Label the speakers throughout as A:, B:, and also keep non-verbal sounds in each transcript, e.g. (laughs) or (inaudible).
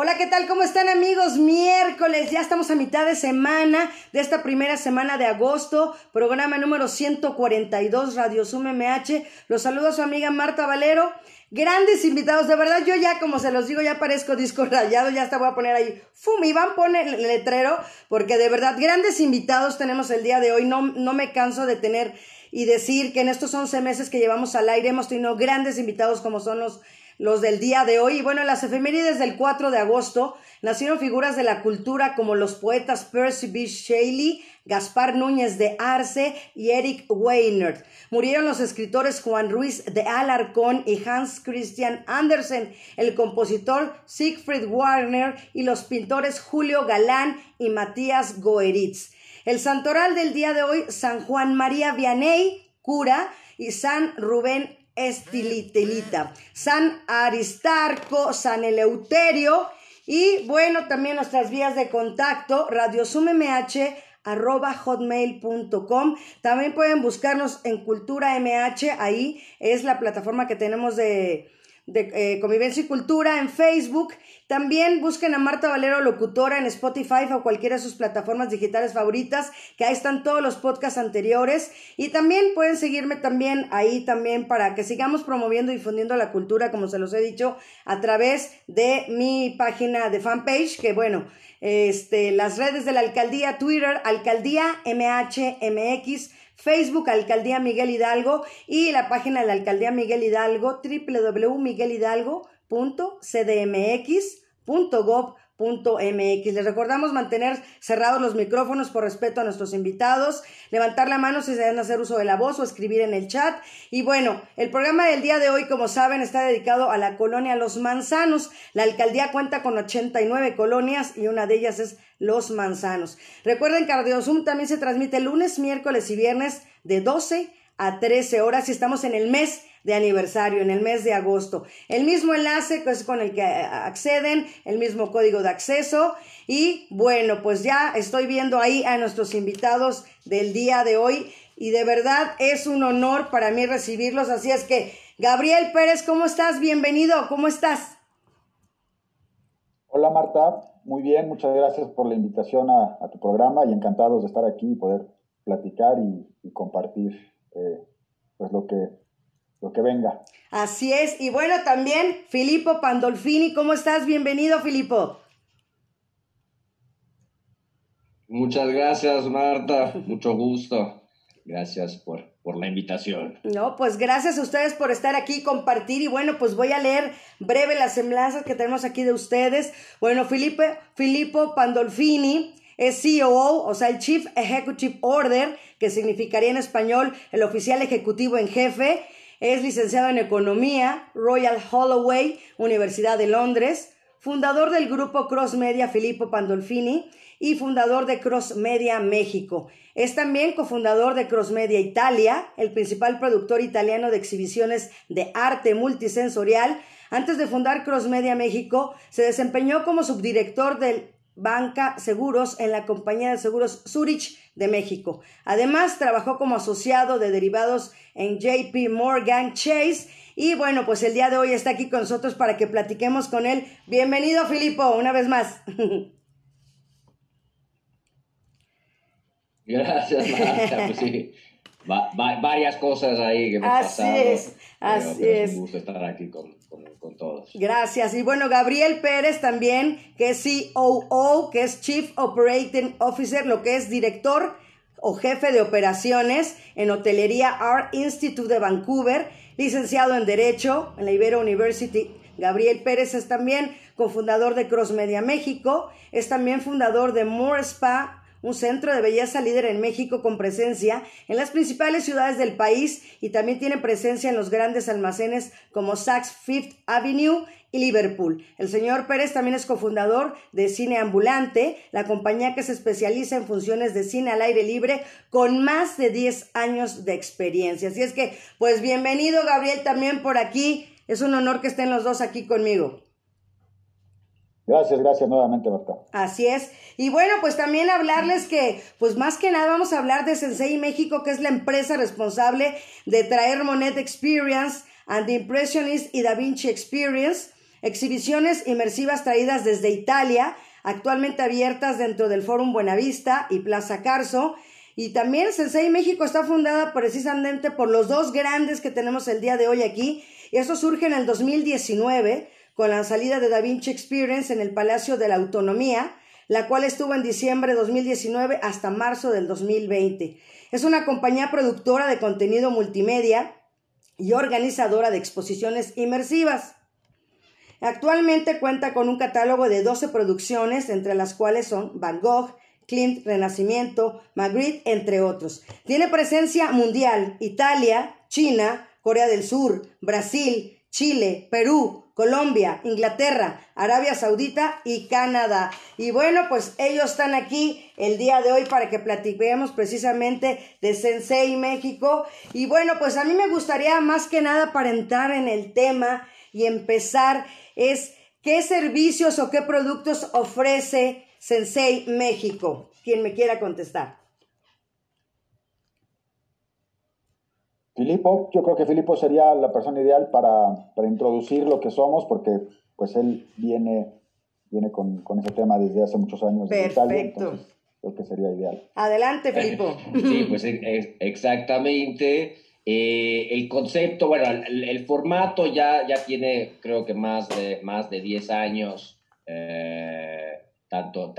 A: Hola, ¿qué tal? ¿Cómo están amigos? Miércoles, ya estamos a mitad de semana de esta primera semana de agosto, programa número 142 Radio Zoom MH. Los saludo a su amiga Marta Valero. Grandes invitados, de verdad yo ya como se los digo ya parezco disco rayado, ya hasta voy a poner ahí, fum, Iván pone el letrero, porque de verdad grandes invitados tenemos el día de hoy, no, no me canso de tener y decir que en estos 11 meses que llevamos al aire hemos tenido grandes invitados como son los los del día de hoy. Y bueno, en las efemérides del 4 de agosto nacieron figuras de la cultura como los poetas Percy B. Shelley, Gaspar Núñez de Arce y Eric Weiner. Murieron los escritores Juan Ruiz de Alarcón y Hans Christian Andersen, el compositor Siegfried Warner y los pintores Julio Galán y Matías Goeritz. El santoral del día de hoy, San Juan María Vianney, cura, y San Rubén Estilitelita, San Aristarco, San Eleuterio y bueno, también nuestras vías de contacto, radiosumMH arroba hotmail.com. También pueden buscarnos en Cultura MH, ahí es la plataforma que tenemos de, de eh, Convivencia y Cultura en Facebook. También busquen a Marta Valero Locutora en Spotify o cualquiera de sus plataformas digitales favoritas, que ahí están todos los podcasts anteriores. Y también pueden seguirme también ahí también para que sigamos promoviendo y difundiendo la cultura, como se los he dicho, a través de mi página de fanpage, que bueno, este, las redes de la alcaldía, Twitter, alcaldía MHMX, Facebook Alcaldía Miguel Hidalgo y la página de la Alcaldía Miguel Hidalgo www.miguelhidalgo.cdmx.gov.mx. Les recordamos mantener cerrados los micrófonos por respeto a nuestros invitados, levantar la mano si a hacer uso de la voz o escribir en el chat. Y bueno, el programa del día de hoy, como saben, está dedicado a la colonia Los Manzanos. La alcaldía cuenta con 89 colonias y una de ellas es los Manzanos. Recuerden que Zoom también se transmite lunes, miércoles y viernes de 12 a 13 horas y estamos en el mes de aniversario, en el mes de agosto. El mismo enlace es con el que acceden, el mismo código de acceso y bueno, pues ya estoy viendo ahí a nuestros invitados del día de hoy y de verdad es un honor para mí recibirlos, así es que Gabriel Pérez, ¿cómo estás? Bienvenido, ¿cómo estás?
B: Hola Marta, muy bien, muchas gracias por la invitación a, tu programa y encantados de estar aquí y poder platicar y, compartir eh, pues lo que, lo que venga.
A: Así es, y bueno, también Filippo Pandolfini, ¿cómo estás? Bienvenido, Filippo.
C: Muchas gracias, Marta, mucho gusto. Gracias por, por la invitación.
A: No, pues gracias a ustedes por estar aquí y compartir. Y bueno, pues voy a leer breve las semblanzas que tenemos aquí de ustedes. Bueno, Felipe, Filippo Pandolfini es COO, o sea, el Chief Executive Order, que significaría en español el oficial ejecutivo en jefe. Es licenciado en Economía, Royal Holloway, Universidad de Londres. Fundador del grupo Cross Media Filippo Pandolfini y fundador de Cross Media México. Es también cofundador de Cross Media Italia, el principal productor italiano de exhibiciones de arte multisensorial. Antes de fundar Cross Media México, se desempeñó como subdirector del Banca Seguros en la compañía de seguros Zurich de México. Además, trabajó como asociado de derivados en JP Morgan Chase. Y bueno, pues el día de hoy está aquí con nosotros para que platiquemos con él. Bienvenido, Filipo, una vez más. (laughs)
C: Gracias, Marta. Pues sí, varias cosas ahí que me
A: Así es, así es.
C: Un gusto estar aquí con, todos.
A: Gracias. Y bueno, Gabriel Pérez también, que es COO, que es Chief Operating Officer, lo que es director o jefe de operaciones en Hotelería Art Institute de Vancouver, licenciado en Derecho en la Ibero University. Gabriel Pérez es también cofundador de Cross Media México, es también fundador de More Spa un centro de belleza líder en México con presencia en las principales ciudades del país y también tiene presencia en los grandes almacenes como Saks Fifth Avenue y Liverpool. El señor Pérez también es cofundador de Cine Ambulante, la compañía que se especializa en funciones de cine al aire libre con más de 10 años de experiencia. Así es que, pues bienvenido Gabriel también por aquí. Es un honor que estén los dos aquí conmigo.
B: Gracias, gracias nuevamente, Marta.
A: Así es. Y bueno, pues también hablarles que, pues más que nada vamos a hablar de Sensei México, que es la empresa responsable de traer Monet Experience and the Impressionist y Da Vinci Experience, exhibiciones inmersivas traídas desde Italia, actualmente abiertas dentro del Fórum Buenavista y Plaza Carso. Y también Sensei México está fundada precisamente por los dos grandes que tenemos el día de hoy aquí. Y eso surge en el 2019 con la salida de Da Vinci Experience en el Palacio de la Autonomía, la cual estuvo en diciembre de 2019 hasta marzo del 2020. Es una compañía productora de contenido multimedia y organizadora de exposiciones inmersivas. Actualmente cuenta con un catálogo de 12 producciones, entre las cuales son Van Gogh, Klimt, Renacimiento, Magritte, entre otros. Tiene presencia mundial, Italia, China, Corea del Sur, Brasil, Chile, Perú, Colombia, Inglaterra, Arabia Saudita y Canadá. Y bueno, pues ellos están aquí el día de hoy para que platiquemos precisamente de Sensei México. Y bueno, pues a mí me gustaría más que nada para entrar en el tema y empezar es qué servicios o qué productos ofrece Sensei México. Quien me quiera contestar.
B: Filipo, yo creo que Filipo sería la persona ideal para, para introducir lo que somos, porque pues él viene, viene con, con ese tema desde hace muchos años.
A: Perfecto.
B: creo que sería ideal.
A: Adelante, Filipo. (laughs)
C: sí, pues exactamente. Eh, el concepto, bueno, el, formato ya, ya tiene creo que más de, más de 10 años, eh, tanto,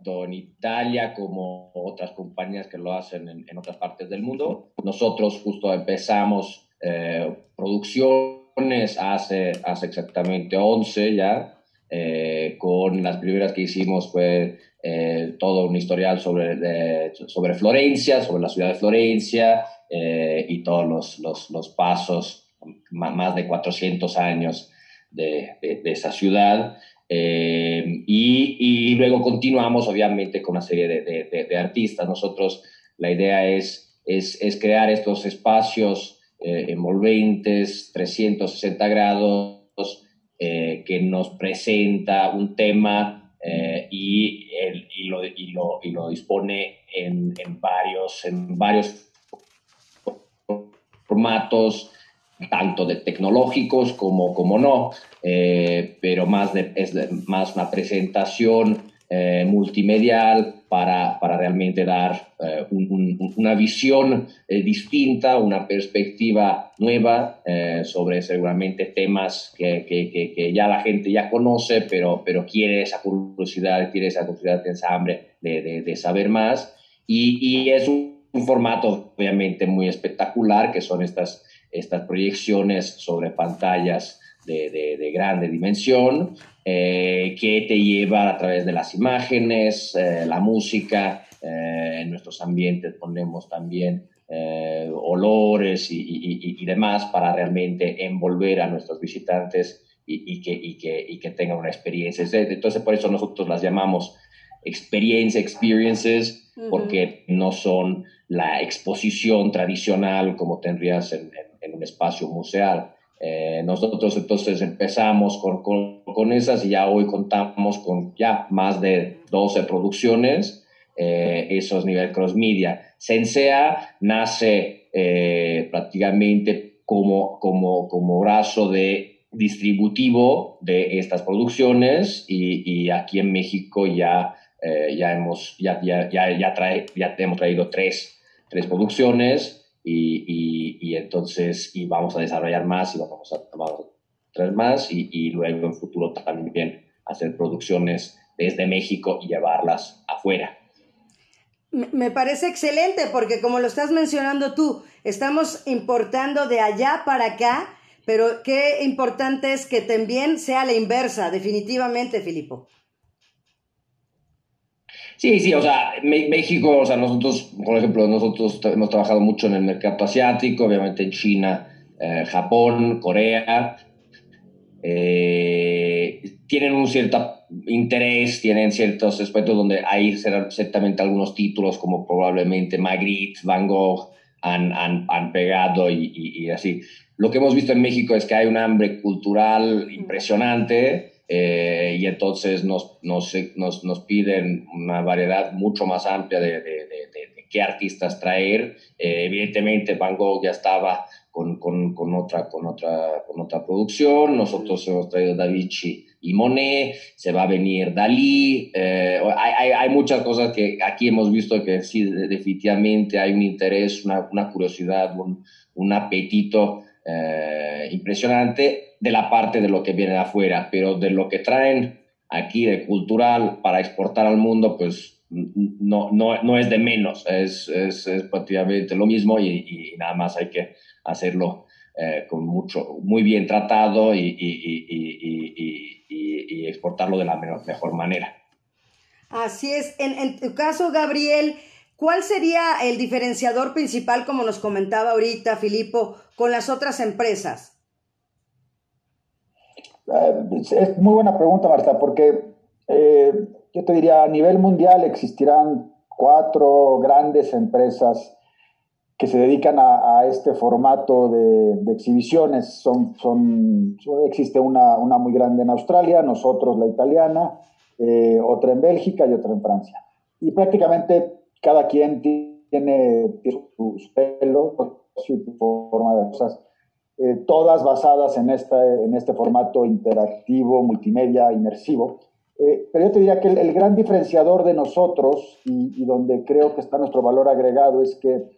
C: tanto en Italia como otras compañías que lo hacen en, otras partes del mundo. Nosotros justo empezamos eh, producciones hace, hace exactamente 11 ya, eh, con las primeras que hicimos fue eh, todo un historial sobre, sobre Florencia, sobre la ciudad de Florencia y todos los, los, los, pasos, más de 400 años de, de, de esa ciudad. Eh, y, luego continuamos, obviamente, con una serie de, artistas. Nosotros, la idea es, es, crear estos espacios eh, envolventes, 360 grados, eh, que nos presenta un tema y, y, lo, y, lo, y, lo, dispone en, en, varios, en varios formatos tanto de tecnológicos como, como no, eh, pero más de, es más una presentación eh, multimedial para, para, realmente dar eh, una visión distinta, una perspectiva nueva sobre seguramente temas que, que, que, ya la gente ya conoce, pero, pero quiere esa curiosidad, quiere esa curiosidad, esa hambre de, de, saber más. Y, y es un, un formato obviamente muy espectacular, que son estas estas proyecciones sobre pantallas de, de, grande dimensión eh, que te lleva a través de las imágenes, eh, la música, eh, en nuestros ambientes ponemos también olores y, y, y, demás para realmente envolver a nuestros visitantes y, que, y, que, y que tengan una experiencia. Entonces, por eso nosotros las llamamos experiencia, experiences, porque no son la exposición tradicional como tendrías en, en un espacio museal. Eh, nosotros entonces empezamos con, con, esas y ya hoy contamos con ya más de 12 producciones, eh, nivel cross media. Sensea nace eh, prácticamente como, como, como brazo de distributivo de estas producciones y, aquí en México ya, ya, hemos, ya, ya, ya, ya, trae, traído tres, tres producciones y, y, entonces y vamos a desarrollar más y vamos a, tomar tres más y, y, luego en futuro también hacer producciones desde México y llevarlas afuera.
A: Me parece excelente porque como lo estás mencionando tú, estamos importando de allá para acá, pero qué importante es que también sea la inversa, definitivamente, Filipo.
C: Sí, sí, o sea, México, o sea, nosotros, por ejemplo, nosotros hemos trabajado mucho en el mercado asiático, obviamente en China, eh, Japón, Corea. Eh, tienen un cierto interés, tienen ciertos aspectos donde hay ciertamente algunos títulos como probablemente Magritte, Van Gogh han, han, han pegado y, y, así. Lo que hemos visto en México es que hay un hambre cultural impresionante eh, y entonces nos, nos, nos, nos piden una variedad mucho más amplia de, de, qué artistas traer. Eh, evidentemente Van Gogh ya estaba con, con, con, otra, con, otra, con otra producción, nosotros hemos traído Da Vinci y Monet, se va a venir Dalí, eh, hay, hay, muchas cosas que aquí hemos visto que sí, definitivamente hay un interés, una, una curiosidad, un, un apetito eh, impresionante de la parte de lo que viene de afuera, pero de lo que traen aquí de cultural para exportar al mundo, pues no, no, no es de menos, es, es, es prácticamente lo mismo y, y, nada más hay que hacerlo eh, con mucho, muy bien tratado y, y exportarlo de la mejor manera.
A: Así es. En, en tu caso, Gabriel, ¿Cuál sería el diferenciador principal, como nos comentaba ahorita Filipo, con las otras empresas?
B: Eh, es muy buena pregunta, Marta, porque eh, yo te diría, a nivel mundial existirán cuatro grandes empresas que se dedican a, este formato de, exhibiciones. Son, son, existe una, una, muy grande en Australia, nosotros la italiana, eh, otra en Bélgica y otra en Francia. Y prácticamente cada quien tiene su pelo, su forma de cosas, eh, todas basadas en, en este formato interactivo, multimedia, inmersivo. Eh, pero yo te diría que el, gran diferenciador de nosotros y, donde creo que está nuestro valor agregado es que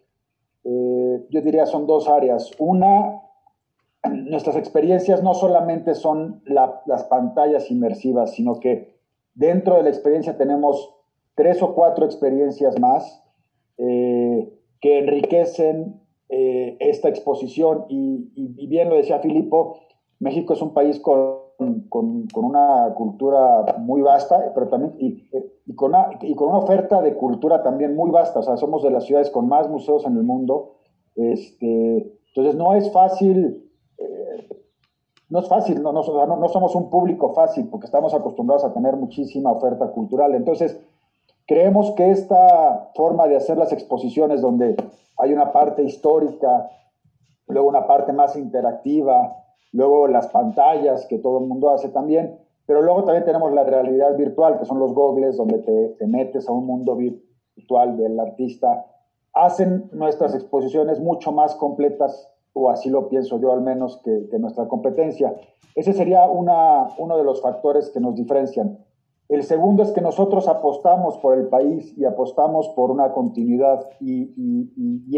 B: eh, yo diría son dos áreas. Una, (clears throat) nuestras experiencias no solamente son las pantallas inmersivas, sino que dentro de la experiencia tenemos tres o cuatro experiencias más que enriquecen eh, esta exposición. Y, bien lo decía Filipo, México es un país con, con, una cultura muy vasta, pero también y, con una, y, con una, oferta de cultura también muy vasta. O sea, somos de las ciudades con más museos en el mundo. Este, entonces no es fácil. Eh, no es fácil, no, no, no somos un público fácil porque estamos acostumbrados a tener muchísima oferta cultural. Entonces, Creemos que esta forma de hacer las exposiciones donde hay una parte histórica, luego una parte más interactiva, luego las pantallas que todo el mundo hace también, pero luego también tenemos la realidad virtual, que son los gogles, donde te, metes a un mundo virtual del artista, hacen nuestras exposiciones mucho más completas, o así lo pienso yo al menos, que, que nuestra competencia. Ese sería uno de los factores que nos diferencian. El segundo es que nosotros apostamos por el país y apostamos por una continuidad y,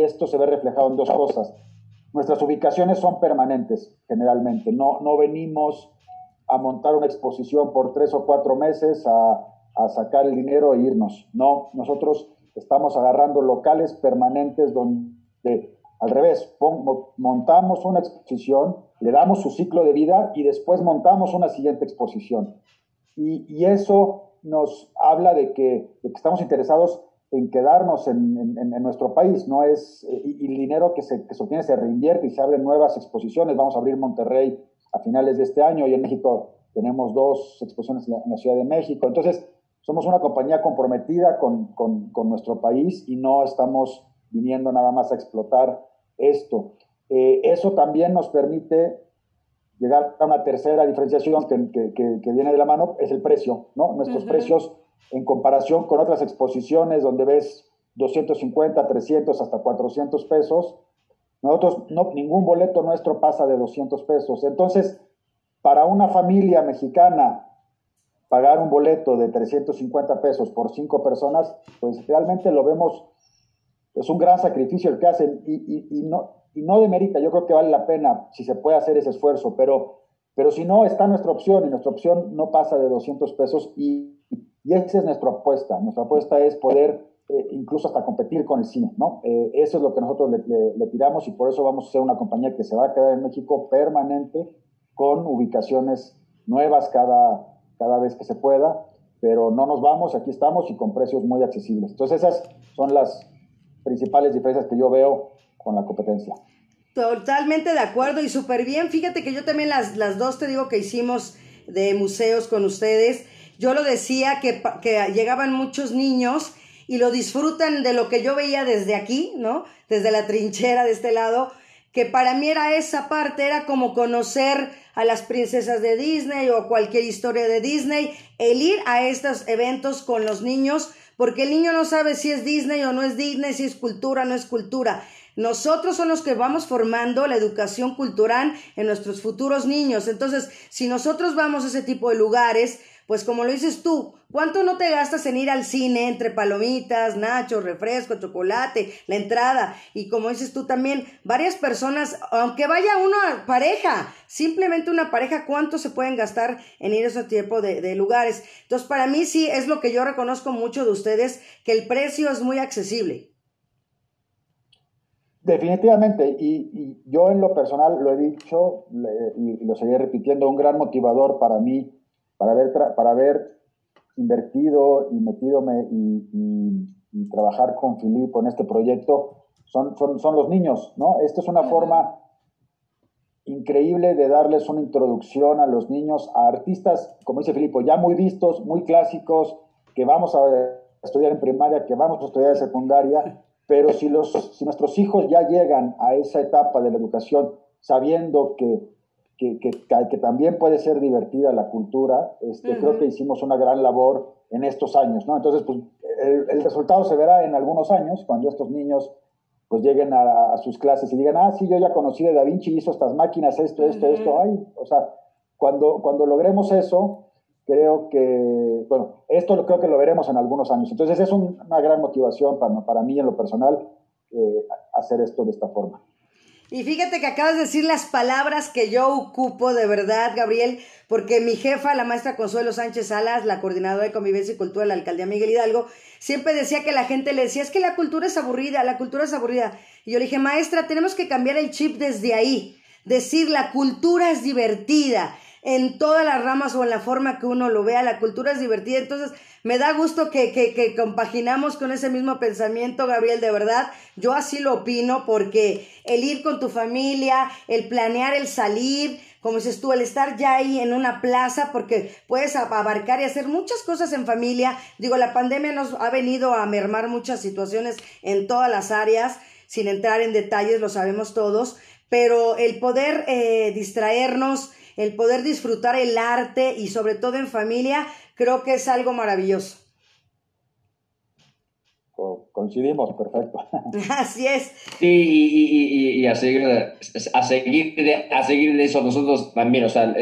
B: esto se ve reflejado en dos cosas. Nuestras ubicaciones son permanentes generalmente, no, no venimos a montar una exposición por tres o cuatro meses a, a sacar el dinero e irnos. No, nosotros estamos agarrando locales permanentes donde al revés, montamos una exposición, le damos su ciclo de vida y después montamos una siguiente exposición. Y, eso nos habla de que, estamos interesados en quedarnos en, nuestro país, no es, eh, y, el dinero que se, que se obtiene se reinvierte y se abren nuevas exposiciones. Vamos a abrir Monterrey a finales de este año y en México tenemos dos exposiciones en la, Ciudad de México. Entonces, somos una compañía comprometida con, nuestro país y no estamos viniendo nada más a explotar esto. Eh, eso también nos permite llegar a una tercera diferenciación que, que, que, viene de la mano es el precio, ¿no? Nuestros precios en comparación con otras exposiciones donde ves 250, 300, hasta 400 pesos, nosotros, no, ningún boleto nuestro pasa de 200 pesos. Entonces, para una familia mexicana, pagar un boleto de 350 pesos por cinco personas, pues realmente lo vemos, es un gran sacrificio el que hacen y, y, y no, y no demerita, yo creo que vale la pena si se puede hacer ese esfuerzo, pero, pero si no, está nuestra opción y nuestra opción no pasa de 200 pesos y, y esa es nuestra apuesta. Nuestra apuesta es poder eh, incluso hasta competir con el cine, ¿no? Eh, eso es lo que nosotros le, tiramos y por eso vamos a ser una compañía que se va a quedar en México permanente con ubicaciones nuevas cada, cada vez que se pueda, pero no nos vamos, aquí estamos y con precios muy accesibles. Entonces esas son las principales diferencias que yo veo con la competencia.
A: Totalmente de acuerdo y súper bien. Fíjate que yo también las, las dos te digo que hicimos de museos con ustedes. Yo lo decía que, que llegaban muchos niños y lo disfrutan de lo que yo veía desde aquí, ¿no? Desde la trinchera de este lado. que para mí era esa parte, era como conocer a las princesas de Disney o cualquier historia de Disney, el ir a estos eventos con los niños, porque el niño no sabe si es Disney o no es Disney, si es cultura o no es cultura. Nosotros son los que vamos formando la educación cultural en nuestros futuros niños. Entonces, si nosotros vamos a ese tipo de lugares, pues como lo dices tú, ¿cuánto no te gastas en ir al cine entre palomitas, nachos, refresco, chocolate, la entrada? Y como dices tú también, varias personas, aunque vaya una pareja, simplemente una pareja, ¿cuánto se pueden gastar en ir a ese tipo de, lugares? Entonces, para mí sí es lo que yo reconozco mucho de ustedes, que el precio es muy accesible.
B: Definitivamente, y, yo en lo personal lo he dicho y lo seguiré repitiendo, un gran motivador para mí para haber, para haber invertido y metido y, trabajar con Filipo en este proyecto son, son, los niños, ¿no? Esta es una forma increíble de darles una introducción a los niños, a artistas, como dice Filipo, ya muy vistos, muy clásicos, que vamos a estudiar en primaria, que vamos a estudiar en secundaria, pero si, los, si nuestros hijos ya llegan a esa etapa de la educación sabiendo que que, que, también puede ser divertida la cultura, este, creo que hicimos una gran labor en estos años, ¿no? Entonces, pues, el, resultado se verá en algunos años, cuando estos niños pues lleguen a, sus clases y digan, ah, sí, yo ya conocí de Da Vinci, hizo estas máquinas, esto, esto, esto, ay, o sea, cuando, cuando logremos eso, creo que, bueno, esto creo que lo veremos en algunos años. Entonces es una gran motivación para, para mí en lo personal eh, hacer esto de esta forma.
A: Y fíjate que acabas de decir las palabras que yo ocupo de verdad, Gabriel, porque mi jefa, la maestra Consuelo Sánchez Salas, la coordinadora de convivencia y cultura de la alcaldía Miguel Hidalgo, siempre decía que la gente le decía, es que la cultura es aburrida, la cultura es aburrida. Y yo le dije, maestra, tenemos que cambiar el chip desde ahí. Decir, la cultura es divertida en todas las ramas o en la forma que uno lo vea, la cultura es divertida. Entonces, me da gusto que, que, que, compaginamos con ese mismo pensamiento, Gabriel, de verdad. Yo así lo opino porque el ir con tu familia, el planear el salir, como dices tú, el estar ya ahí en una plaza, porque puedes abarcar y hacer muchas cosas en familia. Digo, la pandemia nos ha venido a mermar muchas situaciones en todas las áreas, sin entrar en detalles, lo sabemos todos, pero el poder eh, distraernos, el poder disfrutar el arte y sobre todo en familia, creo que es algo maravilloso.
B: Coincidimos, perfecto. (laughs) (laughs)
A: Así es.
C: Sí, y, a, seguir, a, seguir de, a seguir de eso, nosotros también, o sea,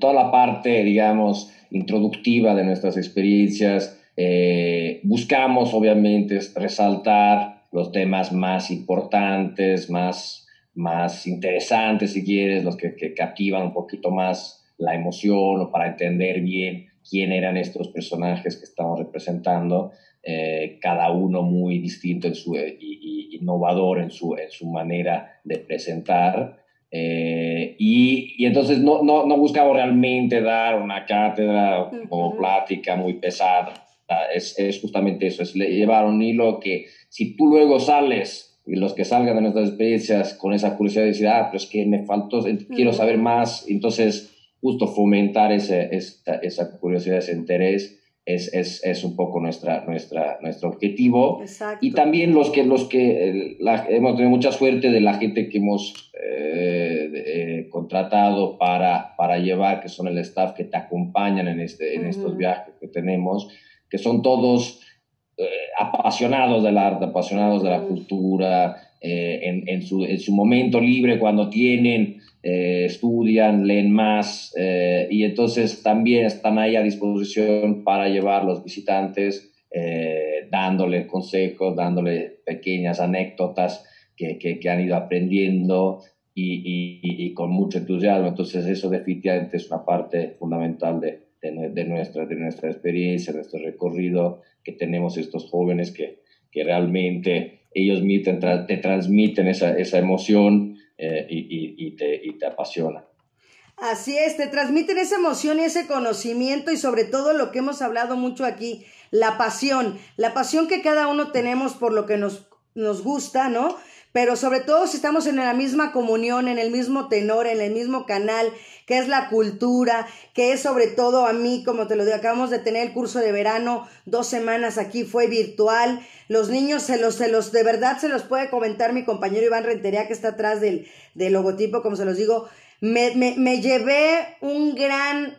C: toda la parte, digamos, introductiva de nuestras experiencias, eh, buscamos obviamente resaltar los temas más importantes, más más interesantes, si quieres, los que, que captivan un poquito más la emoción o para entender bien quién eran estos personajes que estamos representando, eh, cada uno muy distinto en su, y, innovador en su, en su manera de presentar. Eh, y, y, entonces no, no, no, buscamos realmente dar una cátedra o plática muy pesada. Es, es justamente eso, es llevar un hilo que si tú luego sales los que salgan de nuestras experiencias con esa curiosidad de decir, ah, pero es que me faltó, quiero saber más, entonces justo fomentar ese, esa, esa curiosidad, ese interés, es, es, es, un poco nuestra, nuestra, nuestro objetivo. Y también los que, los que hemos tenido mucha suerte de la gente que hemos eh, eh, contratado para, para llevar, que son el staff que te acompañan en, este, en estos viajes que tenemos, que son todos eh, apasionados del arte, apasionados de la cultura, eh, en, en, su, en, su, momento libre, cuando tienen, eh, estudian, leen más, y entonces también están ahí a disposición para llevar los visitantes, dándole consejos, dándole pequeñas anécdotas que, que, han ido aprendiendo y, y, y, con mucho entusiasmo. Entonces eso definitivamente es una parte fundamental de, de, nuestra, de nuestra experiencia, nuestro recorrido, que tenemos estos jóvenes que, que realmente ellos te, te transmiten esa, esa emoción eh, y, y, te, y te apasionan.
A: Así es, te transmiten esa emoción y ese conocimiento y sobre todo lo que hemos hablado mucho aquí, la pasión, la pasión que cada uno tenemos por lo que nos, nos gusta, ¿no? Pero sobre todo si estamos en la misma comunión, en el mismo tenor, en el mismo canal, que es la cultura, que es sobre todo a mí, como te lo digo, acabamos de tener el curso de verano, dos semanas aquí, fue virtual, los niños se los, se los, de verdad se los puede comentar mi compañero Iván Rentería, que está atrás del, del logotipo, como se los digo, me, me, me llevé un gran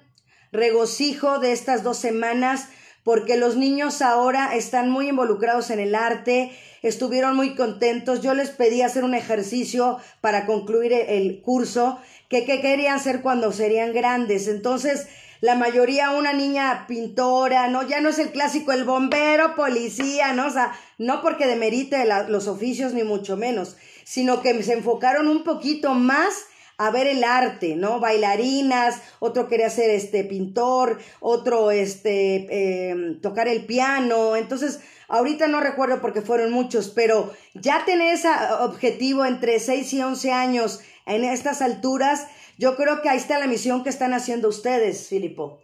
A: regocijo de estas dos semanas, porque los niños ahora están muy involucrados en el arte, estuvieron muy contentos. Yo les pedí hacer un ejercicio para concluir el curso, que qué querían ser cuando serían grandes. Entonces, la mayoría una niña pintora, ¿no? Ya no es el clásico el bombero, policía, ¿no? O sea, no porque demerite los oficios ni mucho menos, sino que se enfocaron un poquito más a ver el arte, ¿no? Bailarinas, otro quería ser este pintor, otro este em, tocar el piano. Entonces, ahorita no recuerdo porque fueron muchos, pero ya tener ese objetivo entre 6 y 11 años en estas alturas, yo creo que ahí está la misión que están haciendo ustedes, Filipo.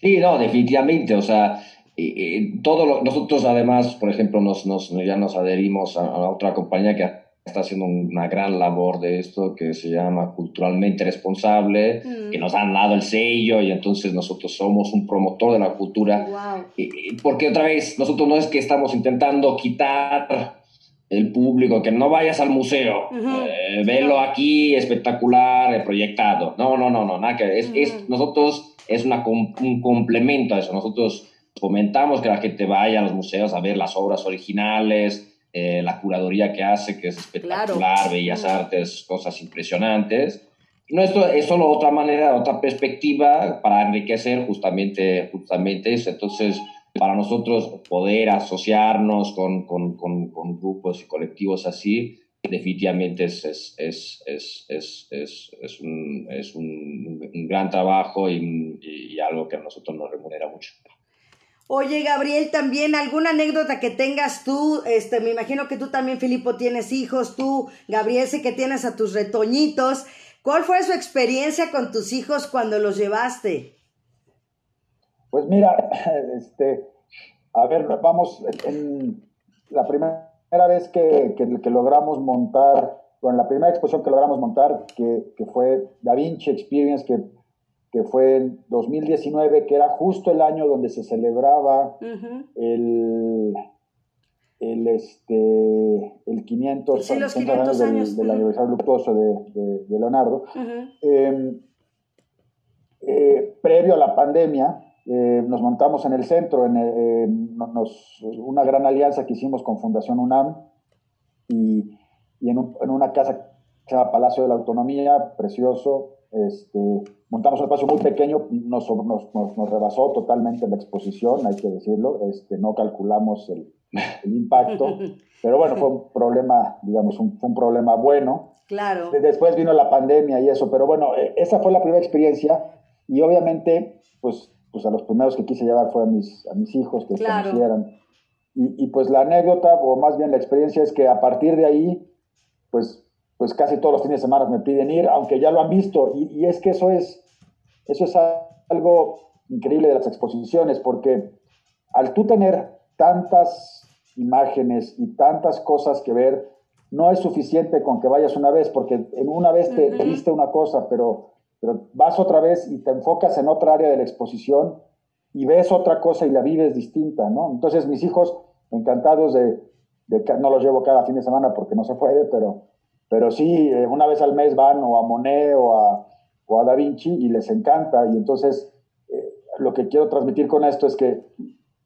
C: Sí, no, definitivamente, o sea, todo nosotros además, por ejemplo, nos, nos, ya nos adherimos a, a otra compañía que está haciendo una gran labor de esto que se llama culturalmente responsable, mm. que nos han dado el sello y entonces nosotros somos un promotor de la cultura. porque otra vez, nosotros no es que estamos intentando quitar el público, que no vayas al museo, uh velo aquí espectacular, eh, proyectado. No, no, no, no, nada que es, es nosotros es una, un complemento a eso. Nosotros fomentamos que la gente vaya a los museos a ver las obras originales, eh, la curaduría que hace, que es espectacular, bellas artes, cosas impresionantes. No, esto es solo otra manera, otra perspectiva para enriquecer justamente, justamente eso. Entonces, para nosotros poder asociarnos con, con, con, grupos y colectivos así, definitivamente es, es, es, es, es un, un, un, gran trabajo y, y algo que a nosotros nos remunera mucho.
A: Oye, Gabriel, también alguna anécdota que tengas tú, este, me imagino que tú también, Filipo, tienes hijos, tú, Gabriel, sé que tienes a tus retoñitos. ¿Cuál fue su experiencia con tus hijos cuando los llevaste?
B: Pues mira, (laughs) este, a ver, vamos, en la primera vez que, que, logramos montar, bueno, la primera exposición que logramos montar, que, que fue Da Vinci Experience, que que fue en 2019, que era justo el año donde se celebraba el, el, este, el 500,
A: sí, los 500 años,
B: del, aniversario luctuoso de, de, Leonardo. Em, eh, previo a la pandemia, eh, nos montamos en el centro, en, nos, una gran alianza que hicimos con Fundación UNAM y, y en, un, en, una casa que se llama Palacio de la Autonomía, precioso, este, montamos un espacio muy pequeño, nos, nos, nos, rebasó totalmente la exposición, hay que decirlo, este, no calculamos el, (laughs) el impacto, (laughs) pero bueno, fue un problema, digamos, un, fue un problema bueno.
A: Claro.
B: Después vino la pandemia y eso, pero bueno, e, esa fue la primera experiencia y obviamente, pues, pues a los primeros que quise llevar fue a mis, a mis hijos que claro. conocieran. Y, y pues la anécdota, o más bien la experiencia es que a partir de ahí, pues pues casi todos los fines de semana me piden ir, aunque ya lo han visto. Y, es que eso es, eso es algo increíble de las exposiciones, porque al tú tener tantas imágenes y tantas cosas que ver, no es suficiente con que vayas una vez, porque en una vez te, viste una cosa, pero, pero vas otra vez y te enfocas en otra área de la exposición y ves otra cosa y la vives distinta, ¿no? Entonces mis hijos, encantados de, de no los llevo cada fin de semana porque no se puede, pero pero sí, eh, una vez al mes van o a Monet o a, o a Da Vinci y les encanta. Y entonces eh, lo que quiero transmitir con esto es que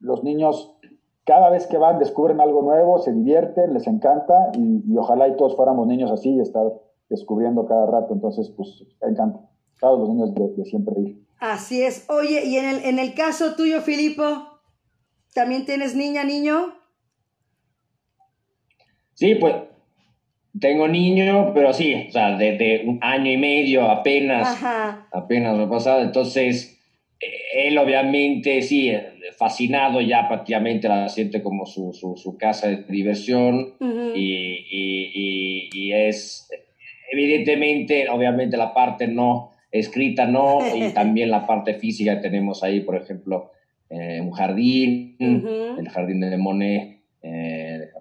B: los niños cada vez que van descubren algo nuevo, se divierten, les encanta y, ojalá y todos fuéramos niños así y estar descubriendo cada rato. Entonces, pues encanta. Todos los niños de, siempre ir.
A: Así es. Oye, y en el, en el caso tuyo, Filipo, ¿también tienes niña, niño?
C: Sí, pues tengo niño, pero sí, o sea, desde un año y medio apenas, apenas lo pasado. Entonces, eh, él obviamente, sí, fascinado ya prácticamente la siente como su, su, casa de diversión y, y, y, es, evidentemente, obviamente la parte no escrita no, y (laughs) también la parte física tenemos ahí, por ejemplo, eh, un jardín, el jardín de Monet, eh,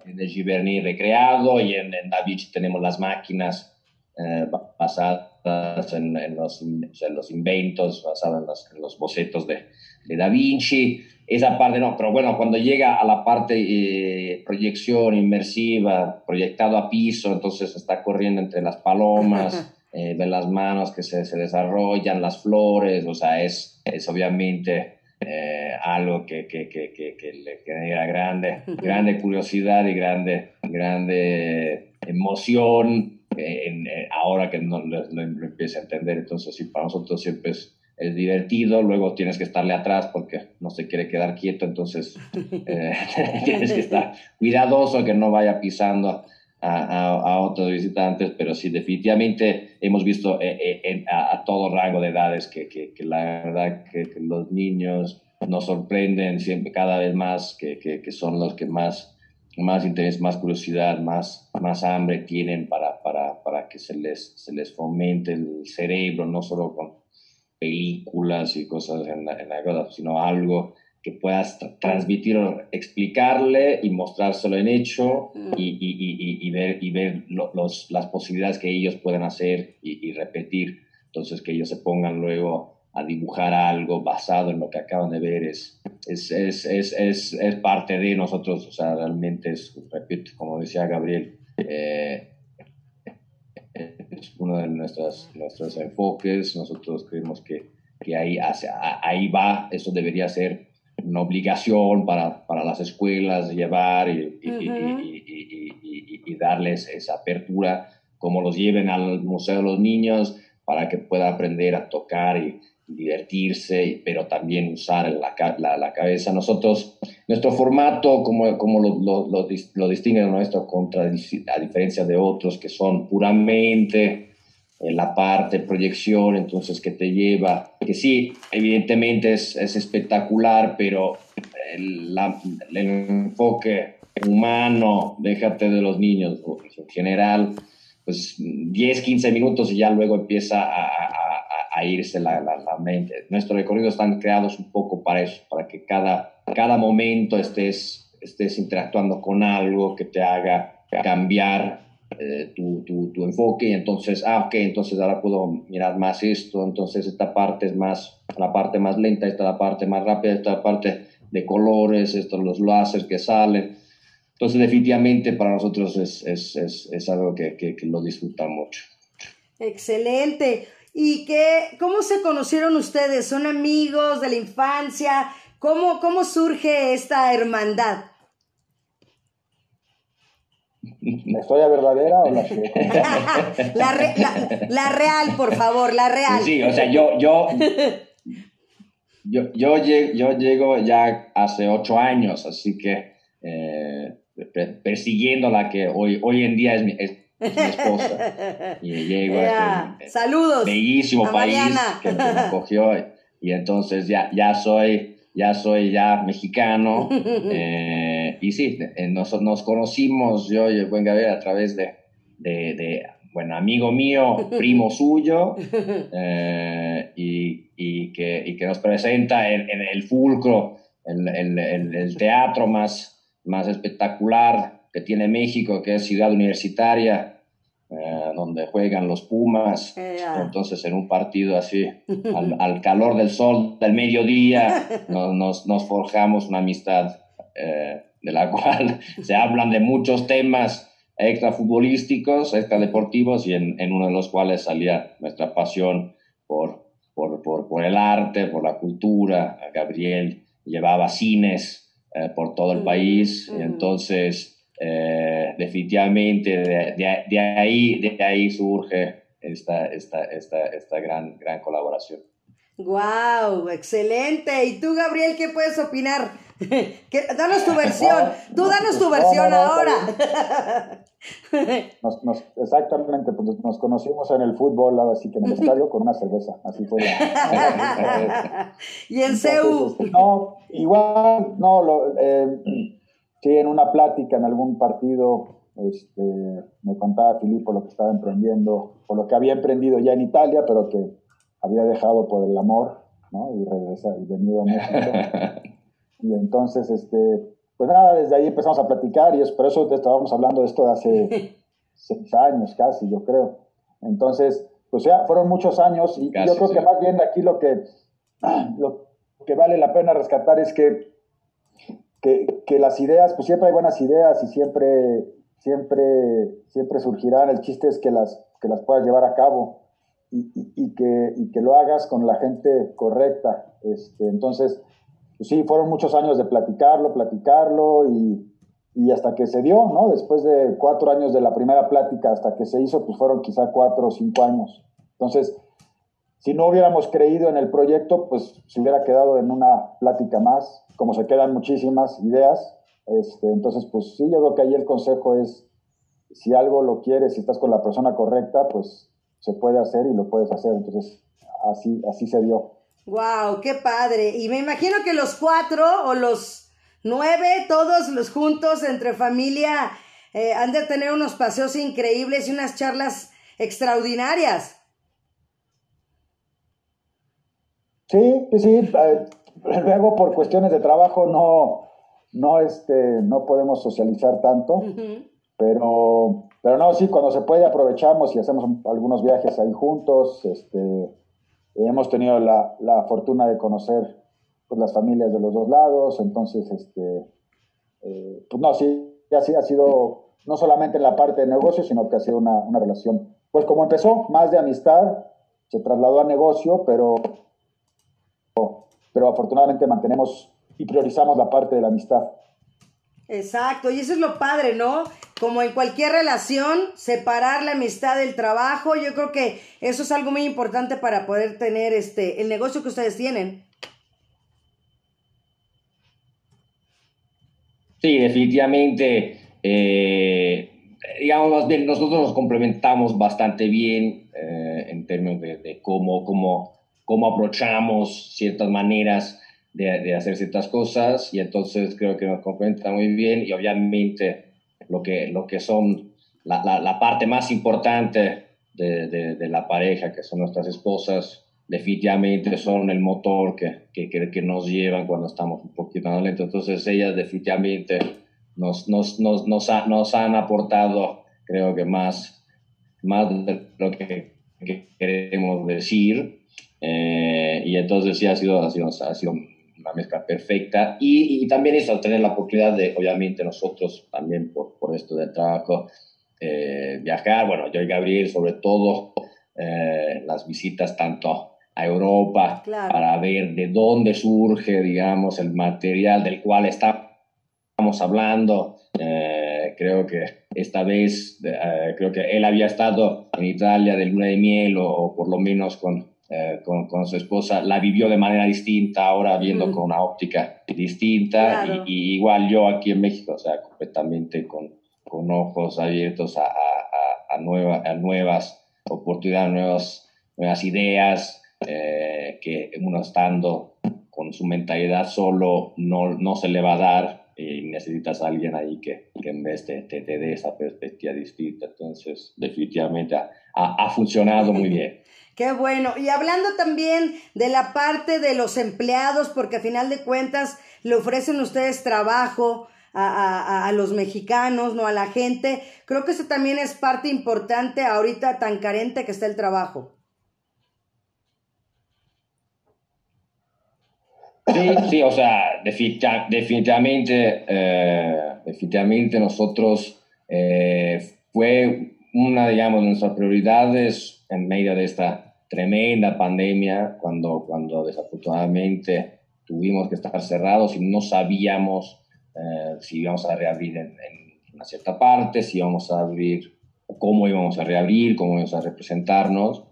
C: en el Giverny recreado y en, en Da Vinci tenemos las máquinas eh, basadas en, los, los, inventos, basadas en los, bocetos de, de, Da Vinci. Esa parte no, pero bueno, cuando llega a la parte eh, proyección inmersiva, proyectado a piso, entonces está corriendo entre las palomas, (laughs) eh, de las manos que se, se, desarrollan, las flores, o sea, es, es obviamente eh, algo que, que, que, que, le genera grande, grande curiosidad y grande, grande emoción eh, ahora que no, lo, lo, empieza a entender. Entonces, sí, para nosotros siempre es, es, divertido, luego tienes que estarle atrás porque no se quiere quedar quieto, entonces (laughs) eh, (laughs) tienes que estar cuidadoso que no vaya pisando a, a, otros visitantes, pero sí, definitivamente hemos visto eh, a, todo rango de edades que, que, que la verdad que, los niños nos sorprenden siempre cada vez más, que, que son los que más, más interés, más curiosidad, más, más hambre tienen para, para, para que se les, se les fomente el cerebro, no solo con películas y cosas en la, en la sino algo que puedas transmitir, explicarle y mostrárselo en hecho mm. y, y, y, ver, y ver los, las posibilidades que ellos pueden hacer y, repetir. Entonces, que ellos se pongan luego a dibujar algo basado en lo que acaban de ver es, es, es, es, es parte de nosotros. O sea, realmente es, repito, como decía Gabriel, eh, es uno de nuestras, nuestros enfoques. Nosotros creemos que, que ahí, hacia, ahí va, eso debería ser una obligación para, para las escuelas llevar y, y, y, darles esa apertura, como los lleven al Museo de los Niños para que pueda aprender a tocar y divertirse, pero también usar la, la, la cabeza. Nosotros, nuestro formato, como, como lo, lo, lo, lo distingue nuestro, contra, a diferencia de otros que son puramente en la parte proyección, entonces que te lleva, que sí, evidentemente es, es espectacular, pero el, enfoque humano, déjate de los niños, en general, pues 10, 15 minutos y ya luego empieza a, a irse la, la, la, mente. Nuestros recorridos están creados un poco para eso, para que cada, cada momento estés, estés interactuando con algo que te haga cambiar eh, tu, tu, tu, enfoque y entonces, ah, ok, entonces ahora puedo mirar más esto, entonces esta parte es más, la parte más lenta, esta la parte más rápida, esta la parte de colores, estos los láseres que salen. Entonces definitivamente para nosotros es, es, es, es algo que, que, que, lo disfrutan mucho.
A: Excelente. ¿Y qué, cómo se conocieron ustedes? ¿Son amigos de la infancia? ¿Cómo, cómo surge esta hermandad?
B: ¿La historia verdadera o la (laughs)
A: la, real, por favor, la real.
C: Sí, o sea, yo, yo, yo, yo, llego, ya hace ocho años, así que eh, persiguiendo la que hoy, hoy en día es mi, esposa. (laughs) Y llego a
A: este Saludos.
C: bellísimo país que me acogió. Y entonces ya, ya soy ya soy ya mexicano. (laughs) Eh, y sí, eh, nos, nos, conocimos yo y el buen Gabriel a través de, de, de bueno, amigo mío, primo (laughs) suyo, eh, y, y, que, y, que, nos presenta en, en el fulcro, el, el, el, teatro más, más espectacular que tiene México, que es Ciudad Universitaria, eh, donde juegan los Pumas. Eh, Entonces, en un partido así, al, calor del sol del mediodía, (laughs) nos, nos, forjamos una amistad eh, de la (laughs) cual se hablan de muchos temas extrafutbolísticos, extradeportivos, y en, en uno de los cuales salía nuestra pasión por, por, por, por el arte, por la cultura. Gabriel llevaba cines por todo el país, y entonces eh, definitivamente de, de, ahí, de ahí surge esta, esta, esta, esta gran, gran colaboración.
A: ¡Wow! Excelente. ¿Y tú, Gabriel, qué puedes opinar? (laughs) danos tu versión. (laughs) Tú danos tu versión ahora.
B: Nos, nos, exactamente, pues nos conocimos en el fútbol, así que en el (laughs) estadio con una cerveza, así fue.
A: y en CEU.
B: Este, no, igual, no, lo, eh, Sí, en una plática en algún partido este, me contaba Filippo lo que estaba emprendiendo, o lo que había emprendido ya en Italia, pero que había dejado por el amor, ¿no? Y regresa, y venido a México. (laughs) y entonces, este, pues nada, desde ahí empezamos a platicar y es por eso estábamos hablando de esto de hace (laughs) seis años casi, yo creo. Entonces, pues ya fueron muchos años y yo creo que más bien aquí lo que, (clears throat) lo que vale la pena rescatar es que, que, las ideas, pues siempre hay buenas ideas y siempre, siempre, siempre surgirán. El chiste es que las, que las puedas llevar a cabo y, y, que, y que lo hagas con la gente correcta. Este, entonces, pues sí, fueron muchos años de platicarlo, platicarlo y, y hasta que se dio, ¿no? Después de cuatro años de la primera plática hasta que se hizo, pues fueron quizá cuatro o cinco años. Entonces, si no hubiéramos creído en el proyecto, pues se hubiera quedado en una plática más, como se quedan muchísimas ideas. Este, entonces, pues sí, yo creo que ahí el consejo es, si algo lo quieres, si estás con la persona correcta, pues se puede hacer y lo puedes hacer. Entonces, así, así se dio.
A: Wow, qué padre. Y me imagino que los cuatro o los nueve, todos los juntos entre familia, eh, han de tener unos paseos increíbles y unas charlas extraordinarias.
B: Sí, sí, sí. Eh, luego por cuestiones de trabajo no, no, este, no podemos socializar tanto, pero, pero no, sí, cuando se puede aprovechamos y hacemos algunos viajes ahí juntos, este, hemos tenido la, la fortuna de conocer pues, las familias de los dos lados, entonces, este, eh, pues no, sí, así ha sido, no solamente en la parte de negocio, sino que ha sido una, una relación, pues como empezó, más de amistad, se trasladó a negocio, pero, pero afortunadamente mantenemos y priorizamos la parte de la amistad.
A: Exacto, y eso es lo padre, ¿no? Como en cualquier relación, separar la amistad del trabajo, yo creo que eso es algo muy importante para poder tener este el negocio que ustedes tienen.
C: Sí, definitivamente, eh, digamos, nosotros nos complementamos bastante bien eh, en términos de, cómo, cómo, cómo aprovechamos ciertas maneras de, hacer ciertas cosas y entonces creo que nos complementa muy bien y obviamente lo que, lo que son la, la, parte más importante de, de, la pareja, que son nuestras esposas, definitivamente son el motor que, que, que, nos llevan cuando estamos un poquito más lentos. Entonces ellas definitivamente nos, nos, nos, nos, nos han aportado, creo que más, más de lo que, queremos decir. Eh, y entonces sí ha sido, ha sido, ha sido una mezcla perfecta. Y, y, también eso, tener la oportunidad de, obviamente nosotros también por, por esto del trabajo, eh, viajar, bueno, yo y Gabriel sobre todo, eh, las visitas tanto a Europa para ver de dónde surge, digamos, el material del cual estamos hablando. Eh, creo que esta vez, creo que él había estado en Italia de luna de miel o, o por lo menos con eh, con, con, su esposa, la vivió de manera distinta, ahora viendo con una óptica distinta, y, igual yo aquí en México, o sea, completamente con, con ojos abiertos a, a, a, nueva, a nuevas oportunidades, nuevas, nuevas ideas, eh, que uno estando con su mentalidad solo no, no se le va a dar y necesitas a alguien ahí que, que en vez de te, dé esa perspectiva distinta. Entonces, definitivamente ha, ha funcionado muy bien. (laughs)
A: Qué bueno. Y hablando también de la parte de los empleados, porque a final de cuentas le ofrecen ustedes trabajo a, a, los mexicanos, no a la gente. Creo que eso también es parte importante ahorita tan carente que está el trabajo.
C: Sí, sí, o sea, definitivamente, eh, definitivamente nosotros eh, fue una, digamos, de nuestras prioridades en medio de esta tremenda pandemia, cuando, cuando desafortunadamente tuvimos que estar cerrados y no sabíamos eh, si íbamos a reabrir en, una cierta parte, si íbamos a abrir, cómo íbamos a reabrir, cómo íbamos a representarnos.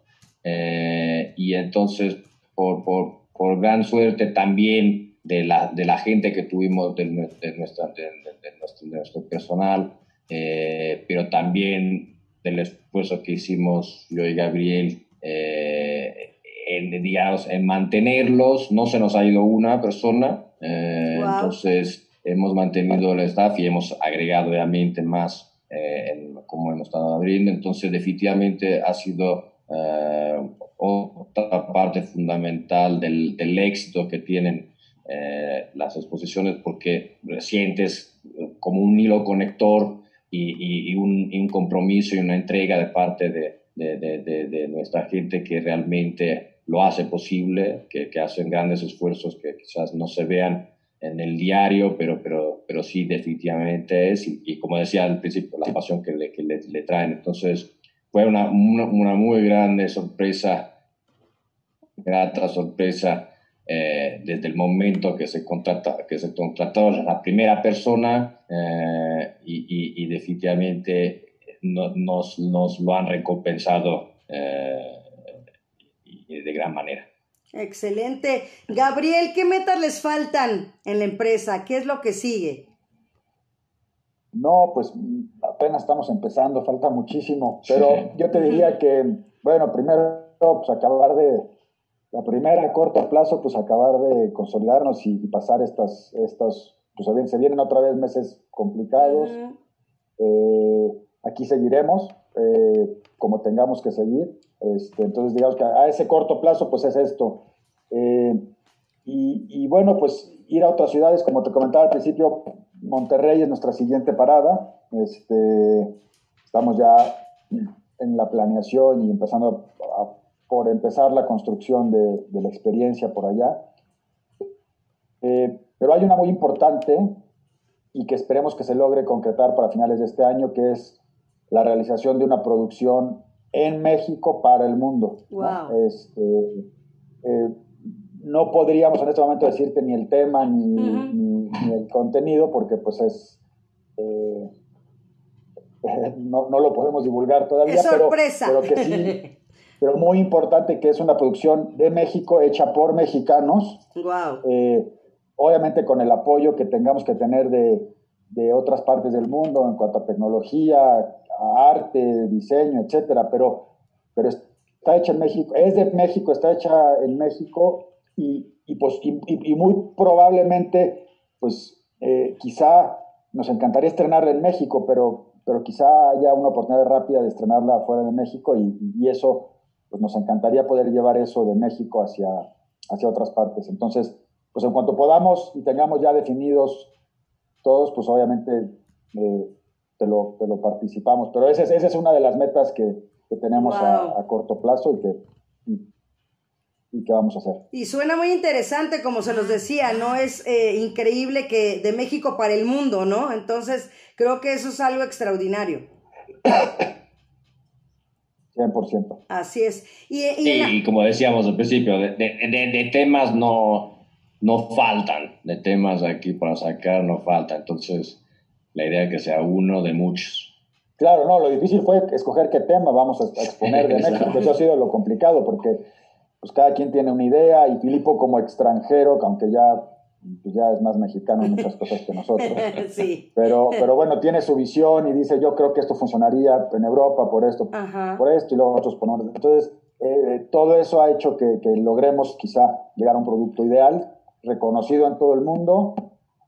C: Eh, y entonces, por, por, por, gran suerte también de la, de la gente que tuvimos, de, de, nuestra, de, nuestro, nuestro, personal, eh, pero también del esfuerzo que hicimos yo y Gabriel eh, en, digamos, en mantenerlos. No se nos ha ido una persona, eh, entonces hemos mantenido el staff y hemos agregado obviamente más eh, como hemos estado abriendo. Entonces definitivamente ha sido otra parte fundamental del, del, éxito que tienen las exposiciones porque sientes como un hilo conector y, y, un, un, compromiso y una entrega de parte de, de, de, nuestra gente que realmente lo hace posible, que, que, hacen grandes esfuerzos que quizás no se vean en el diario, pero, pero, pero sí definitivamente es, y, como decía al principio, la pasión que le, que le, traen. Entonces, fue una, una, una, muy grande sorpresa, grata sorpresa eh, desde el momento que se, contrata, que se contrató la primera persona eh, y, y, definitivamente nos, nos, lo han recompensado eh, de gran manera.
A: Excelente. Gabriel, ¿qué metas les faltan en la empresa? ¿Qué es lo que sigue?
B: No, pues apenas estamos empezando, falta muchísimo, pero yo te diría que, bueno, primero pues acabar de, la primera a corto plazo, pues acabar de consolidarnos y, pasar estas, estas, pues se vienen otra vez meses complicados. Eh, aquí seguiremos, eh, como tengamos que seguir. Este, entonces, digamos que a ese corto plazo, pues es esto. Eh, y, y, bueno, pues ir a otras ciudades, como te comentaba al principio, Monterrey es nuestra siguiente parada. Este, estamos ya en la planeación y empezando a por empezar la construcción de, la experiencia por allá. Eh, pero hay una muy importante y que esperemos que se logre concretar para finales de este año, que es la realización de una producción en México para el mundo. ¿no? Este, eh, no podríamos en este momento decirte ni el tema ni, el contenido, porque pues es... Eh, (laughs) no, no, lo podemos divulgar todavía,
A: es sorpresa.
B: pero que sí, (laughs) pero muy importante que es una producción de México hecha por mexicanos. Eh, obviamente con el apoyo que tengamos que tener de, de, otras partes del mundo en cuanto a tecnología, arte, diseño, etcétera, pero, pero está hecha en México, es de México, está hecha en México y, y, pues, y, muy probablemente, pues eh, quizá nos encantaría estrenarla en México, pero, pero quizá haya una oportunidad rápida de estrenarla fuera de México y, y eso pues nos encantaría poder llevar eso de México hacia, hacia otras partes. Entonces, pues en cuanto podamos y tengamos ya definidos todos, pues obviamente eh, te, lo, te, lo, participamos. Pero esa es, esa es una de las metas que, que tenemos a, a, corto plazo y que, y, y, que vamos a hacer.
A: Y suena muy interesante, como se los decía, ¿no? Es eh, increíble que de México para el mundo, ¿no? Entonces, creo que eso es algo extraordinario. (coughs)
B: 100%.
A: Así es. Y,
C: y, como decíamos al principio, de, de, de, temas no, no faltan, de temas aquí para sacar no falta, entonces la idea es que sea uno de muchos.
B: Claro, no, lo difícil fue escoger qué tema vamos a exponer de México, eso ha sido lo complicado, porque pues cada quien tiene una idea y Filipo como extranjero, aunque ya pues ya es más mexicano en muchas cosas que nosotros. (laughs)
A: sí.
B: Pero, pero bueno, tiene su visión y dice, yo creo que esto funcionaría en Europa por esto, por esto, y luego nosotros ponemos. Entonces, eh, todo eso ha hecho que, que, logremos quizá llegar a un producto ideal, reconocido en todo el mundo,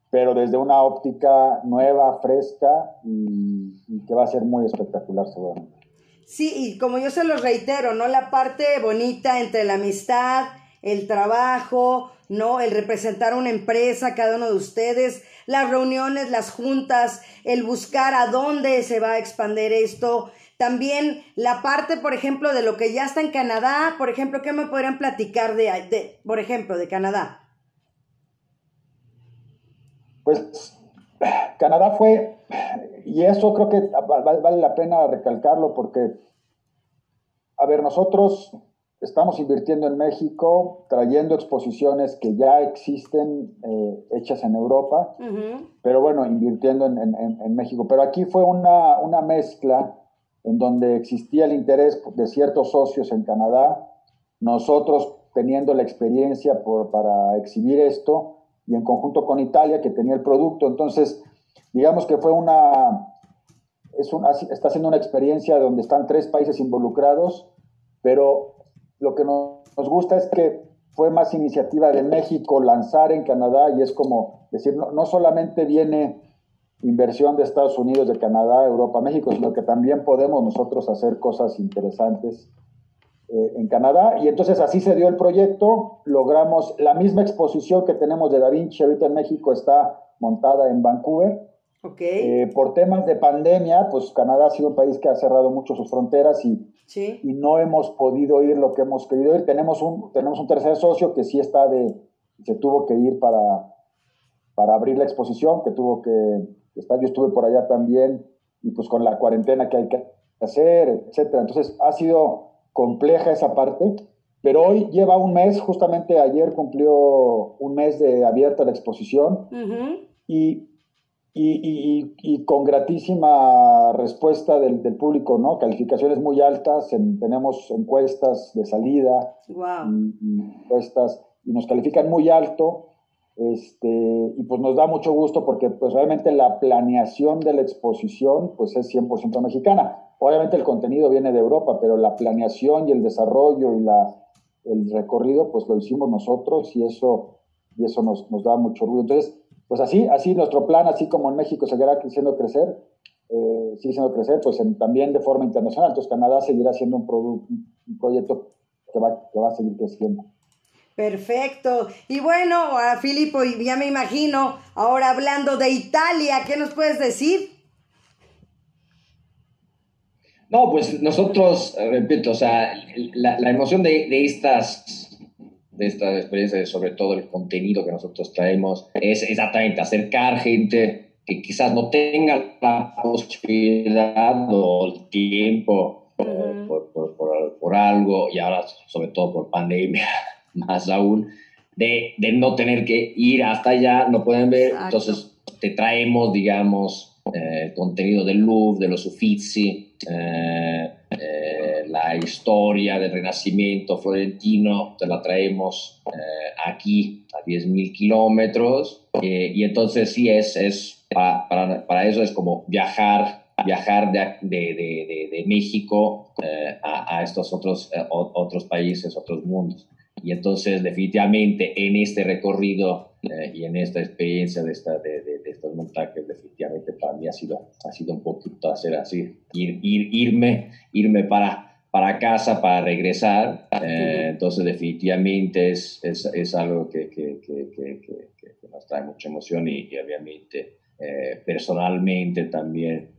B: pero desde una óptica nueva, fresca y, y que va a ser muy espectacular seguramente.
A: Sí, y como yo se los reitero, ¿no? La parte bonita entre la amistad, el trabajo, ¿no? El representar una empresa, cada uno de ustedes, las reuniones, las juntas, el buscar a dónde se va a expandir esto. También la parte, por ejemplo, de lo que ya está en Canadá, por ejemplo, ¿qué me podrían platicar de, de por ejemplo, de Canadá?
B: Pues Canadá fue, y eso creo que vale la pena recalcarlo porque, a ver, nosotros Estamos invirtiendo en México, trayendo exposiciones que ya existen eh, hechas en Europa, pero bueno, invirtiendo en, en, México. Pero aquí fue una, una mezcla en donde existía el interés de ciertos socios en Canadá, nosotros teniendo la experiencia por, para exhibir esto y en conjunto con Italia que tenía el producto. Entonces, digamos que fue una, es un, está siendo una experiencia donde están tres países involucrados, pero lo que nos, gusta es que fue más iniciativa de México lanzar en Canadá y es como decir, no, solamente viene inversión de Estados Unidos, de Canadá, Europa, México, sino que también podemos nosotros hacer cosas interesantes eh, en Canadá. Y entonces así se dio el proyecto, logramos la misma exposición que tenemos de Da Vinci ahorita en México, está montada en Vancouver.
A: Okay.
B: Eh, por temas de pandemia, pues Canadá ha sido un país que ha cerrado mucho sus fronteras y, y no hemos podido ir lo que hemos querido ir. Tenemos un, tenemos un tercer socio que sí está de, se tuvo que ir para, para abrir la exposición, que tuvo que estar, yo estuve por allá también, y pues con la cuarentena que hay que hacer, etcétera. Entonces ha sido compleja esa parte, pero hoy lleva un mes, justamente ayer cumplió un mes de abierta la exposición y, y, y, con gratísima respuesta del, del, público, ¿no? Calificaciones muy altas, tenemos encuestas de salida, y, encuestas, y nos califican muy alto. Este, y pues nos da mucho gusto porque pues realmente la planeación de la exposición pues es 100% mexicana. Obviamente el contenido viene de Europa, pero la planeación y el desarrollo y la, el recorrido pues lo hicimos nosotros y eso, y eso nos, nos da mucho orgullo. Entonces, pues así, así nuestro plan, así como en México seguirá creciendo crecer, eh, sigue siendo crecer, pues también de forma internacional. Entonces Canadá seguirá siendo un, un proyecto que va, que va a seguir creciendo.
A: Perfecto. Y bueno, a Filippo, ya me imagino, ahora hablando de Italia, ¿qué nos puedes decir?
C: No, pues nosotros, repito, o sea, la, emoción de, de, estas de estas experiencias, sobre todo el contenido que nosotros traemos, es exactamente acercar gente que quizás no tenga la posibilidad o el tiempo por, por, por, algo, y ahora sobre todo por pandemia, (laughs) más aún, de, de, no tener que ir hasta allá, no pueden ver, entonces te traemos, digamos, eh, contenido del Louvre, de los Uffizi, eh, historia del Renacimiento florentino, te la traemos aquí a 10.000 kilómetros, y entonces sí es, es para, para, eso es como viajar viajar de, de, de, de México a, a, estos otros, otros países, otros mundos. Y entonces, definitivamente, en este recorrido eh, y en esta experiencia de, esta, de, de, estos montajes, definitivamente para mí ha sido, ha sido un poquito hacer así, ir, ir, irme, irme para, para casa, para regresar. Eh, entonces, definitivamente es, es, es algo que, que, que, que, nos trae mucha emoción y, obviamente eh, personalmente también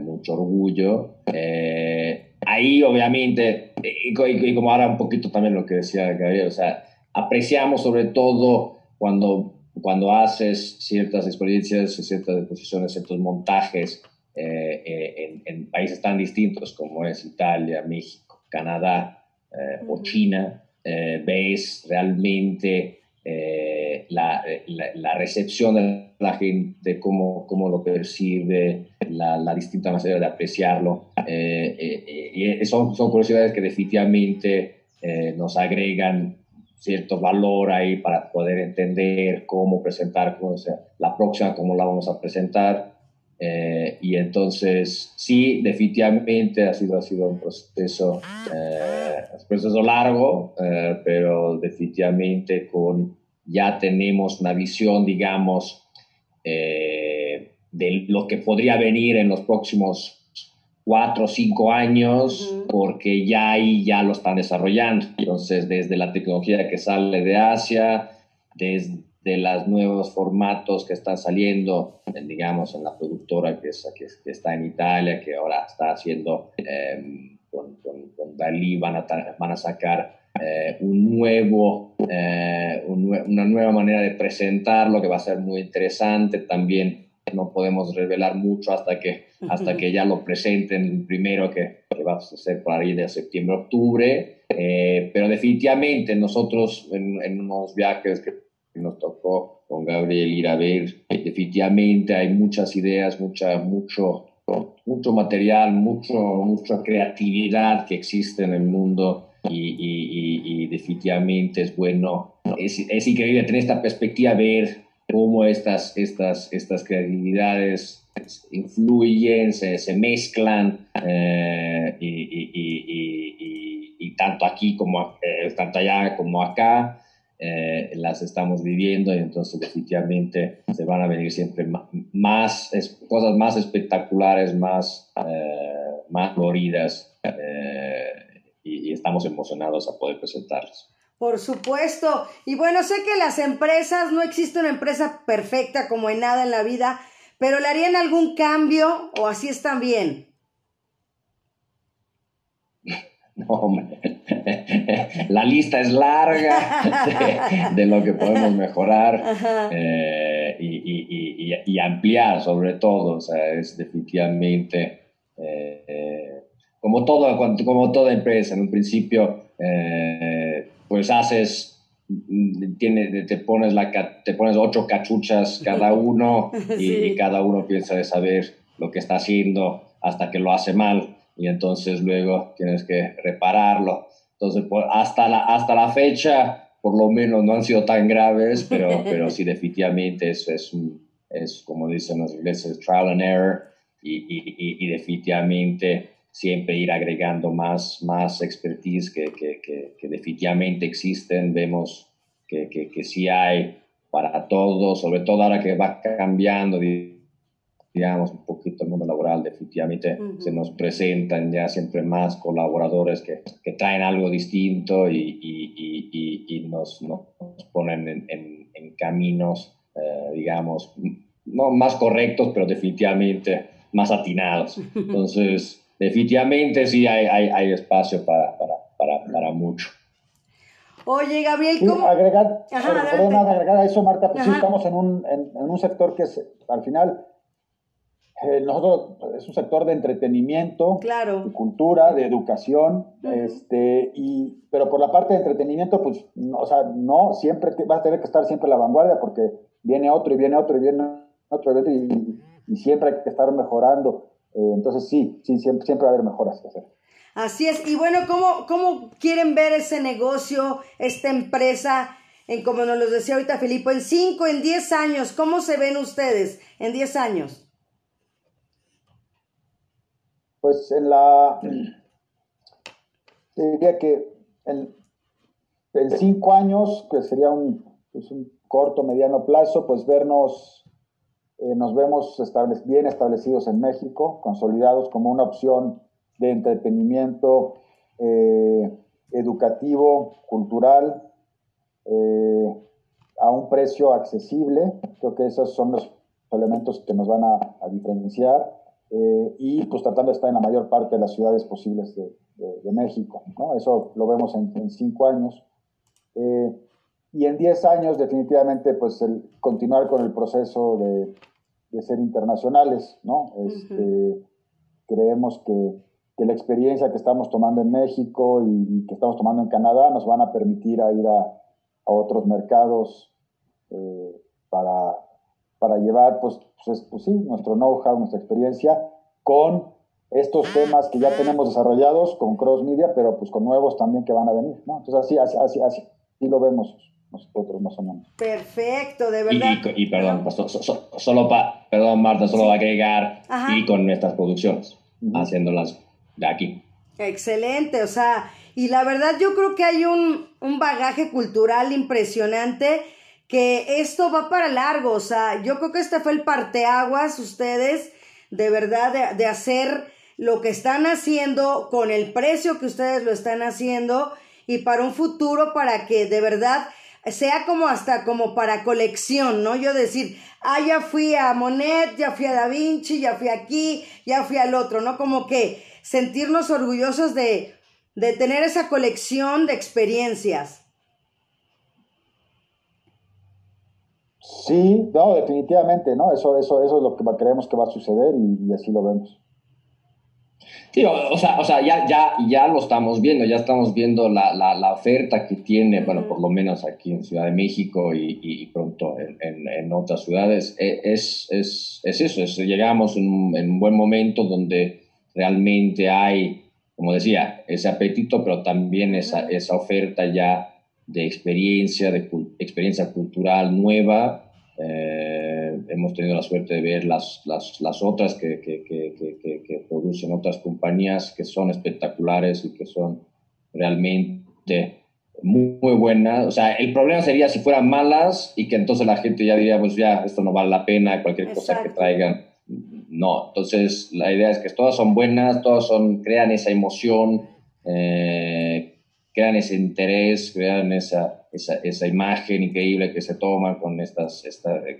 C: mucho orgullo ahí obviamente, y, como ahora un poquito también lo que decía Gabriel, o sea, apreciamos sobre todo cuando, cuando haces ciertas experiencias, ciertas exposiciones, ciertos montajes eh, eh, en, países tan distintos como es Italia, México, Canadá eh, o China, ves realmente la, la, recepción de la gente, cómo, cómo lo percibe, la, la distinta manera de apreciarlo. Eh, eh, y son, son curiosidades que definitivamente eh, nos agregan cierto valor ahí para poder entender cómo presentar, cómo, sea, la próxima, cómo la vamos a presentar. Y entonces, sí, definitivamente ha sido, ha sido un proceso, un proceso largo, pero definitivamente con, ya tenemos una visión, digamos, de lo que podría venir en los próximos cuatro o cinco años, porque ya ahí ya lo están desarrollando. Entonces, desde la tecnología que sale de Asia, desde los nuevos formatos que están saliendo, digamos, en la productora que, que, está en Italia, que ahora está haciendo em, con, con, Dalí, van a, van a sacar eh, un nuevo, eh, una nueva manera de presentarlo que va a ser muy interesante también no podemos revelar mucho hasta que, hasta que ya lo presenten primero, que, que va a ser por ahí de septiembre, octubre. Eh, pero definitivamente nosotros en, en, unos viajes que nos tocó con Gabriel ir a ver, definitivamente hay muchas ideas, mucha, mucho, mucho material, mucho, mucha creatividad que existe en el mundo y, y, definitivamente es bueno, es, increíble tener esta perspectiva, ver cómo estas, estas, estas creatividades influyen, se, se mezclan eh, y, tanto aquí como eh, tanto allá como acá eh, las estamos viviendo y entonces definitivamente se van a venir siempre más, cosas más espectaculares, más, más floridas y, estamos emocionados a poder presentarlos.
A: Por supuesto. Y bueno, sé que las empresas, no existe una empresa perfecta como en nada en la vida, pero ¿le harían algún cambio o así están bien? (laughs)
C: No, (laughs) la lista es larga (laughs) de, lo que podemos mejorar eh, y, ampliar sobre todo. O sea, es definitivamente eh, eh, como, todo, como toda empresa. En un principio, pues haces, tiene, te, pones la, te pones ocho cachuchas cada uno (laughs) y cada uno piensa de saber lo que está haciendo hasta que lo hace mal y entonces luego tienes que repararlo. Entonces, hasta, la, hasta la fecha, por lo menos no han sido tan graves, pero, (laughs) pero sí definitivamente es, es, es, como dicen los ingleses, trial and error y, y, y, definitivamente siempre ir agregando más, más expertise que, que, que, definitivamente existen. Vemos que, que, que sí hay para todos, sobre todo ahora que va cambiando digamos, un poquito el mundo laboral, definitivamente se nos presentan ya siempre más colaboradores que, que traen algo distinto y, y, y, y nos, nos, ponen en, en, en caminos, eh, digamos, no más correctos, pero definitivamente más atinados. (laughs) Entonces, definitivamente sí hay, hay, hay espacio para, para, para, para, mucho.
A: Oye, Gabriel, ¿cómo?
B: agregar, agregar a eso, Marta, pues sí, estamos en un, en, en un sector que es, al final eh, nosotros es un sector de entretenimiento,
A: claro.
B: de cultura, de educación, este, y, pero por la parte de entretenimiento, pues, no, o sea, no, siempre vas a tener que estar siempre a la vanguardia porque viene otro y viene otro y viene otro y, y siempre hay que estar mejorando. Eh, entonces sí, sí, siempre, siempre va a haber mejoras que hacer.
A: Así es, y bueno, ¿cómo, ¿cómo quieren ver ese negocio, esta empresa, en como nos lo decía ahorita Filipo, en 5, en 10 años? ¿Cómo se ven ustedes en 10 años?
B: Pues en la, diría que en, cinco años, que sería un, pues un, corto, mediano plazo, pues vernos, eh, nos vemos bien establecidos en México, consolidados como una opción de entretenimiento eh, educativo, cultural, eh, a un precio accesible. Creo que esos son los elementos que nos van a diferenciar. Eh, y pues tratando de estar en la mayor parte de las ciudades posibles de, de, México. ¿no? Eso lo vemos en, en cinco años. Eh, y en diez años definitivamente pues el continuar con el proceso de, de ser internacionales. ¿no? Este, Creemos que, que, la experiencia que estamos tomando en México y, que estamos tomando en Canadá nos van a permitir a ir a, a otros mercados eh, para para llevar, pues, pues, pues sí, nuestro know-how, nuestra experiencia con estos temas que ya tenemos desarrollados con Cross Media, pero pues con nuevos también que van a venir, ¿no? Entonces así, así, así, así lo vemos nosotros más o menos.
A: Perfecto, de verdad.
C: Y, perdón, pues, solo para, perdón Marta, solo agregar y con nuestras producciones, haciéndolas de aquí.
A: Excelente, o sea, y la verdad yo creo que hay un, un bagaje cultural impresionante que esto va para largo, o sea, yo creo que este fue el parteaguas, ustedes, de verdad, de, hacer lo que están haciendo con el precio que ustedes lo están haciendo y para un futuro para que de verdad sea como hasta como para colección, ¿no? Yo decir, ah, ya fui a Monet, ya fui a Da Vinci, ya fui aquí, ya fui al otro, ¿no? Como que sentirnos orgullosos de, de tener esa colección de experiencias.
B: Sí, no, definitivamente, ¿no? Eso, eso, eso es lo que creemos que va a suceder y, así lo vemos.
C: Sí, o, sea, o sea ya, ya, ya lo estamos viendo, ya estamos viendo la, la, la oferta que tiene, bueno, por lo menos aquí en Ciudad de México y, y pronto en, en, en, otras ciudades. E, es, es, es eso, es, llegamos en un, en un buen momento donde realmente hay, como decía, ese apetito, pero también esa, esa oferta ya de experiencia, de experiencia cultural nueva. Eh, hemos tenido la suerte de ver las, las, las otras que, que, que, que, producen otras compañías que son espectaculares y que son realmente muy, muy, buenas. O sea, el problema sería si fueran malas y que entonces la gente ya diría, pues ya, esto no vale la pena, cualquier cosa que traigan. No, entonces la idea es que todas son buenas, todas son, crean esa emoción, eh, crean ese interés, crean esa, esa, esa, imagen increíble que se toma con estas,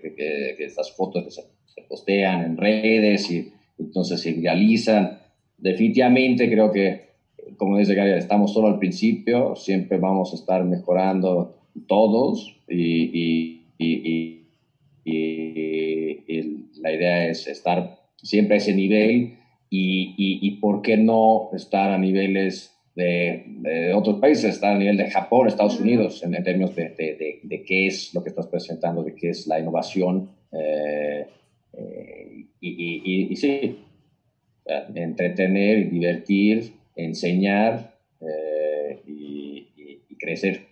C: que, estas fotos que se, postean en redes y entonces se viralizan. Definitivamente creo que, como dice Gary, estamos solo al principio, siempre vamos a estar mejorando todos y, y, y la idea es estar siempre a ese nivel y, por qué no estar a niveles de, otros países, estar a nivel de Japón, Estados Unidos, en, términos de, de, qué es lo que estás presentando, de qué es la innovación. Eh, eh, y, sí, entretener, divertir, enseñar eh, y, crecer.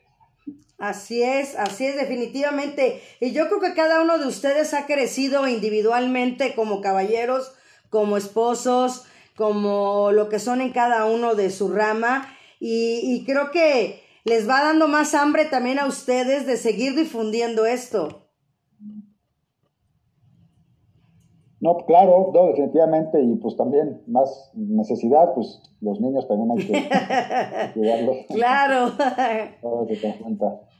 A: Así es, así es definitivamente. Y yo creo que cada uno de ustedes ha crecido individualmente como caballeros, como esposos, como lo que son en cada uno de su rama. Y, creo que les va dando más hambre también a ustedes de seguir difundiendo esto.
B: No, claro, no, definitivamente, y pues también más necesidad, pues los niños también hay que (laughs) cuidarlos.
A: Claro. (laughs)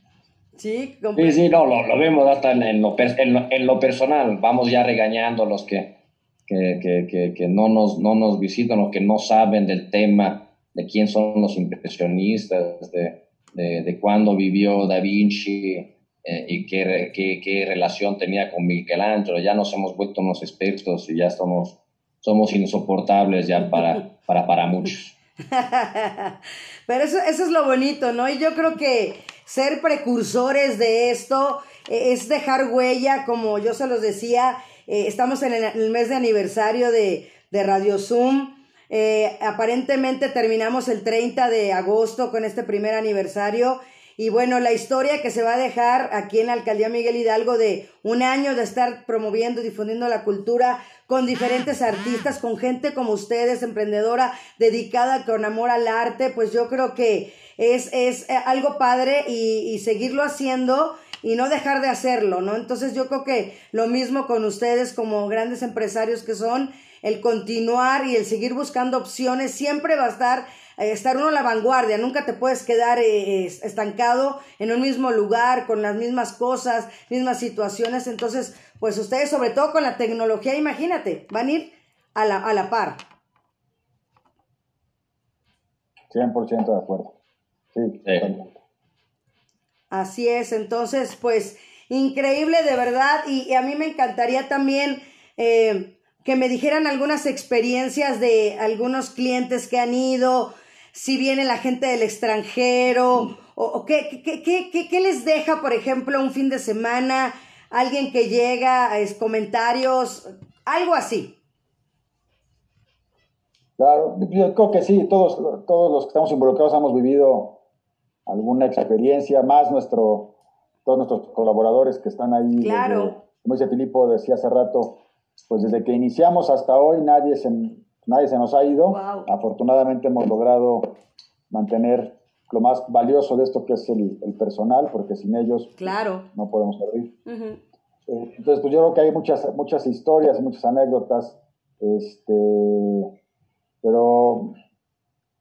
C: Sí, sí, sí, no, lo, vemos hasta en, lo, en, lo, personal, vamos ya regañando los que que, que, no, nos, no nos visitan o que no saben del tema, de quién son los impresionistas, de, de, cuándo vivió Da Vinci eh, y qué, qué, qué, relación tenía con Michelangelo. Ya nos hemos vuelto unos expertos y ya somos, somos insoportables ya para, para, para muchos. (laughs)
A: Pero eso, eso es lo bonito, ¿no? Y yo creo que ser precursores de esto eh, es dejar huella, como yo se los decía, eh, estamos en el, mes de aniversario de, Radio Zoom. Eh, aparentemente terminamos el 30 de agosto con este primer aniversario. Y bueno, la historia que se va a dejar aquí en la alcaldía Miguel Hidalgo de un año de estar promoviendo, difundiendo la cultura con diferentes artistas, con gente como ustedes, emprendedora, dedicada con amor al arte, pues yo creo que es, es eh, algo padre y, y seguirlo haciendo y no dejar de hacerlo, ¿no? Entonces yo creo que lo mismo con ustedes como grandes empresarios que son, el continuar y el seguir buscando opciones siempre va a estar eh, estar uno en la vanguardia, nunca te puedes quedar eh, estancado en un mismo lugar, con las mismas cosas, mismas situaciones, entonces, pues ustedes, sobre todo con la tecnología, imagínate, van a ir a la, a la par.
B: 100% de acuerdo. Sí,
A: Así es, entonces, pues, increíble de verdad. Y, a mí me encantaría también eh, que me dijeran algunas experiencias de algunos clientes que han ido, si viene la gente del extranjero, o, qué, qué, qué, qué, les deja, por ejemplo, un fin de semana, alguien que llega, es, comentarios, algo así.
B: Claro, yo creo que sí, todos, todos los que estamos involucrados hemos vivido alguna experiencia, más nuestro, todos nuestros colaboradores que están ahí.
A: Claro.
B: como dice Filipo, decía hace rato, pues desde que iniciamos hasta hoy nadie se, nadie se nos ha ido. Afortunadamente hemos logrado mantener lo más valioso de esto que es el, personal, porque sin ellos
A: claro.
B: no podemos abrir. Eh, entonces, pues yo creo que hay muchas, muchas historias, muchas anécdotas, este, pero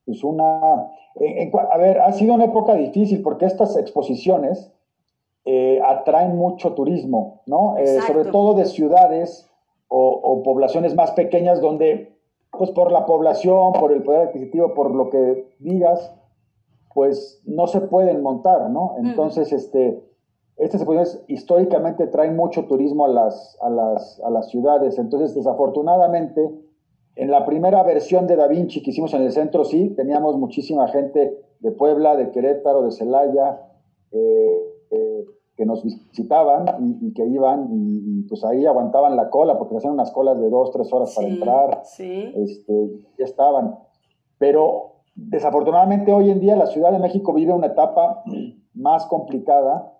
B: pues una... a ver, ha sido una época difícil porque estas exposiciones eh, atraen mucho turismo, ¿no? Eh, sobre todo de ciudades o, poblaciones más pequeñas donde, pues por la población, por el poder adquisitivo, por lo que digas, pues no se pueden montar, ¿no? Entonces, este, estas exposiciones históricamente traen mucho turismo a las, a las, a las ciudades. Entonces, desafortunadamente, en la primera versión de Da Vinci que hicimos en el centro, sí, teníamos muchísima gente de Puebla, de Querétaro, de Celaya, eh, eh, que nos visitaban y, que iban y, pues ahí aguantaban la cola porque hacían unas colas de dos, tres horas para entrar.
A: Sí.
B: Este, ya estaban. Pero desafortunadamente hoy en día la Ciudad de México vive una etapa (clears throat) más complicada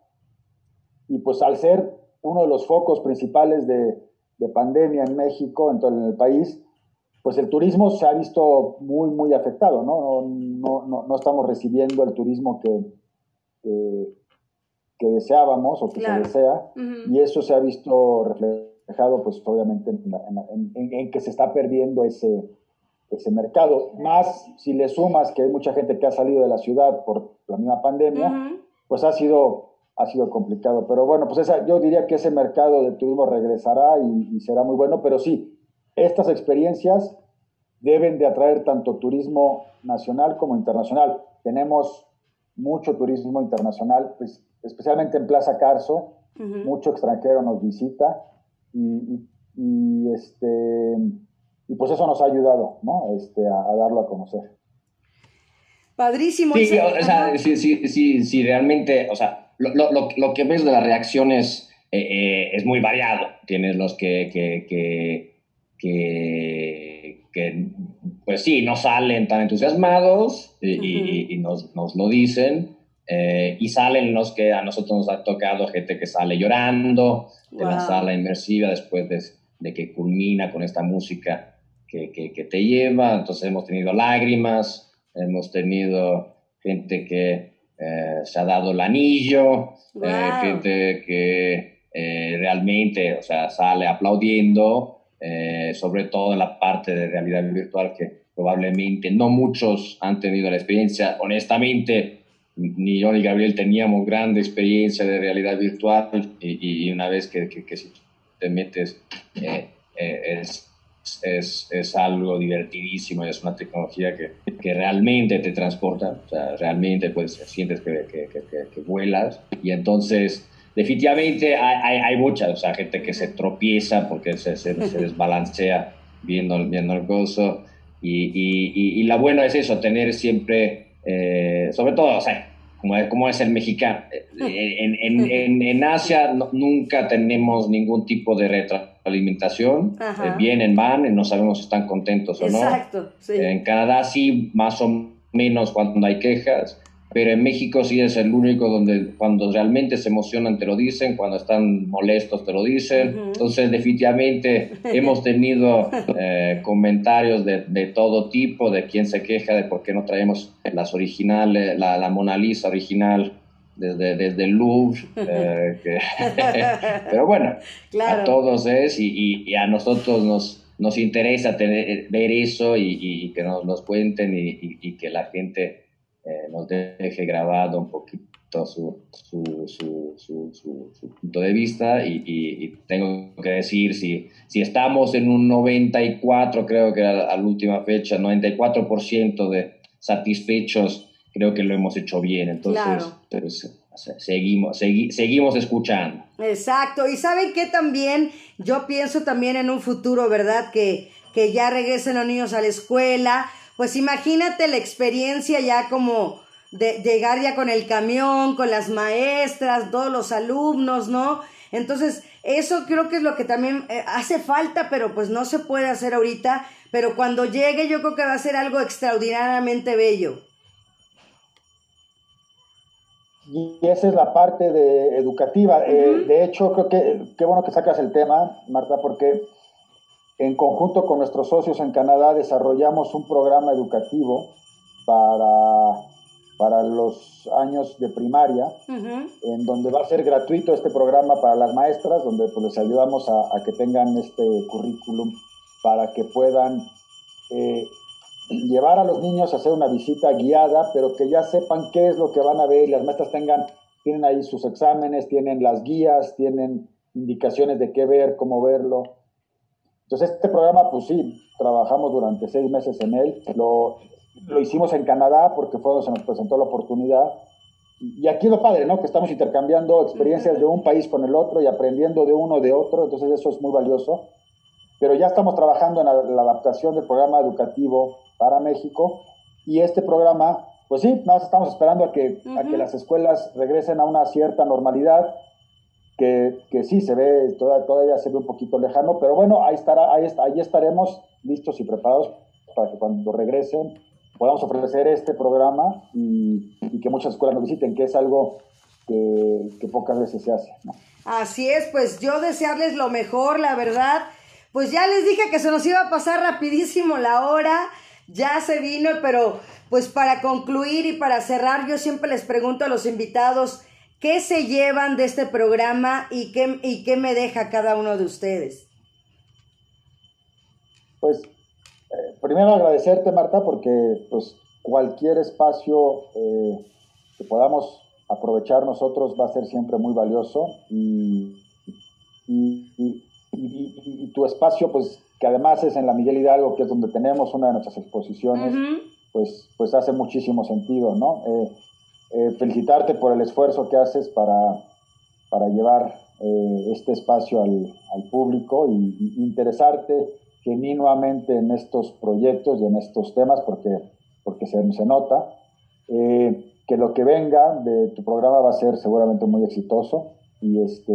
B: y pues al ser uno de los focos principales de, de pandemia en México, en todo el país, pues el turismo se ha visto muy, muy afectado, ¿no? No, no, no estamos recibiendo el turismo que, que, deseábamos o que se desea, y eso se ha visto reflejado, pues obviamente, en, en, que se está perdiendo ese, ese mercado. Más si le sumas que hay mucha gente que ha salido de la ciudad por la misma pandemia, pues ha sido, ha sido complicado. Pero bueno, pues esa, yo diría que ese mercado de turismo regresará y, será muy bueno, pero sí, estas experiencias deben de atraer tanto turismo nacional como internacional. Tenemos mucho turismo internacional, pues, especialmente en Plaza Carso, mucho extranjero nos visita y, y, este, y pues eso nos ha ayudado ¿no? este, a, darlo a conocer.
A: Padrísimo.
C: Sí, o sea, sí, sí, sí, sí, realmente, o sea, lo, lo, lo que ves de las reacciones eh, eh, es muy variado. Tienes los que, que, que, que, que, pues sí, no salen tan entusiasmados y, y, nos, nos, lo dicen. Eh, y salen los que a nosotros nos ha tocado gente que sale llorando de la sala inmersiva después de, de, que culmina con esta música que, que, que, te lleva. Entonces hemos tenido lágrimas, hemos tenido gente que eh, se ha dado el anillo, eh, gente que realmente, o sea, sale aplaudiendo, sobre todo en la parte de realidad virtual que probablemente no muchos han tenido la experiencia. Honestamente, ni yo ni Gabriel teníamos grande experiencia de realidad virtual y, una vez que, que, si te metes eh, eh, es, es, es, algo divertidísimo, es una tecnología que, que realmente te transporta, realmente pues sientes que, que, vuelas y entonces definitivamente hay, hay, hay, mucha, o sea, gente que se tropieza porque se, se, desbalancea viendo, viendo el gozo y, y, y, la buena es eso, tener siempre eh, sobre todo, o sea, como es, como es el mexicano. En, en, en, Asia nunca tenemos ningún tipo de retroalimentación. Eh, vienen, van, no sabemos si están contentos o no.
A: Exacto,
C: En Canadá sí, más o menos cuando hay quejas pero en México sí es el único donde cuando realmente se emocionan te lo dicen, cuando están molestos te lo dicen. Entonces definitivamente (laughs) hemos tenido eh, comentarios de, de, todo tipo, de quién se queja de por qué no traemos las originales, la, la Mona Lisa original desde, desde el Louvre. Eh, (laughs) (laughs) pero bueno, a todos es y, y, a nosotros nos, nos interesa tener, ver eso y, y que nos, nos cuenten y, que la gente eh, nos deje grabado un poquito su, su, su, su punto de vista y, y, tengo que decir, si, si estamos en un 94, creo que a, la última fecha, 94% de satisfechos, creo que lo hemos hecho bien. Entonces, pues, seguimos, seguimos escuchando.
A: Exacto, y saben que también yo pienso también en un futuro, ¿verdad? Que, que ya regresen los niños a la escuela, pues imagínate la experiencia ya como de llegar ya con el camión, con las maestras, todos los alumnos, ¿no? Entonces, eso creo que es lo que también eh, hace falta, pero pues no se puede hacer ahorita, pero cuando llegue yo creo que va a ser algo extraordinariamente bello.
B: Y esa es la parte de educativa. Eh, de hecho, creo que qué bueno que sacas el tema, Marta, porque en conjunto con nuestros socios en Canadá desarrollamos un programa educativo para, para los años de primaria, en donde va a ser gratuito este programa para las maestras, donde pues, les ayudamos a, que tengan este currículum para que puedan eh, llevar a los niños a hacer una visita guiada, pero que ya sepan qué es lo que van a ver y las maestras tengan, tienen ahí sus exámenes, tienen las guías, tienen indicaciones de qué ver, cómo verlo. Entonces, este programa, pues sí, trabajamos durante seis meses en él. Lo, lo hicimos en Canadá porque fue donde se nos presentó la oportunidad. Y aquí es lo padre, ¿no? Que estamos intercambiando experiencias de un país con el otro y aprendiendo de uno de otro. Entonces, eso es muy valioso. Pero ya estamos trabajando en la, adaptación del programa educativo para México. Y este programa, pues sí, nada más estamos esperando a que, a que las escuelas regresen a una cierta normalidad que, sí se ve, todavía, se ve un poquito lejano, pero bueno, ahí, estará, ahí, ahí estaremos listos y preparados para que cuando regresen podamos ofrecer este programa y, que muchas escuelas nos visiten, que es algo que, pocas veces se hace.
A: Así es, pues yo desearles lo mejor, la verdad. Pues ya les dije que se nos iba a pasar rapidísimo la hora, ya se vino, pero pues para concluir y para cerrar, yo siempre les pregunto a los invitados, ¿Qué se llevan de este programa y qué, y qué me deja cada uno de ustedes?
B: Pues Eh, primero agradecerte, Marta, porque pues, cualquier espacio eh, que podamos aprovechar nosotros va a ser siempre muy valioso y, tu espacio, pues que además es en la Miguel Hidalgo, que es donde tenemos una de nuestras exposiciones, pues, pues hace muchísimo sentido, ¿no? Eh, felicitarte por el esfuerzo que haces para, para llevar este espacio al, al público y, interesarte genuinamente en estos proyectos y en estos temas porque, porque se, se nota. Eh, que lo que venga de tu programa va a ser seguramente muy exitoso y este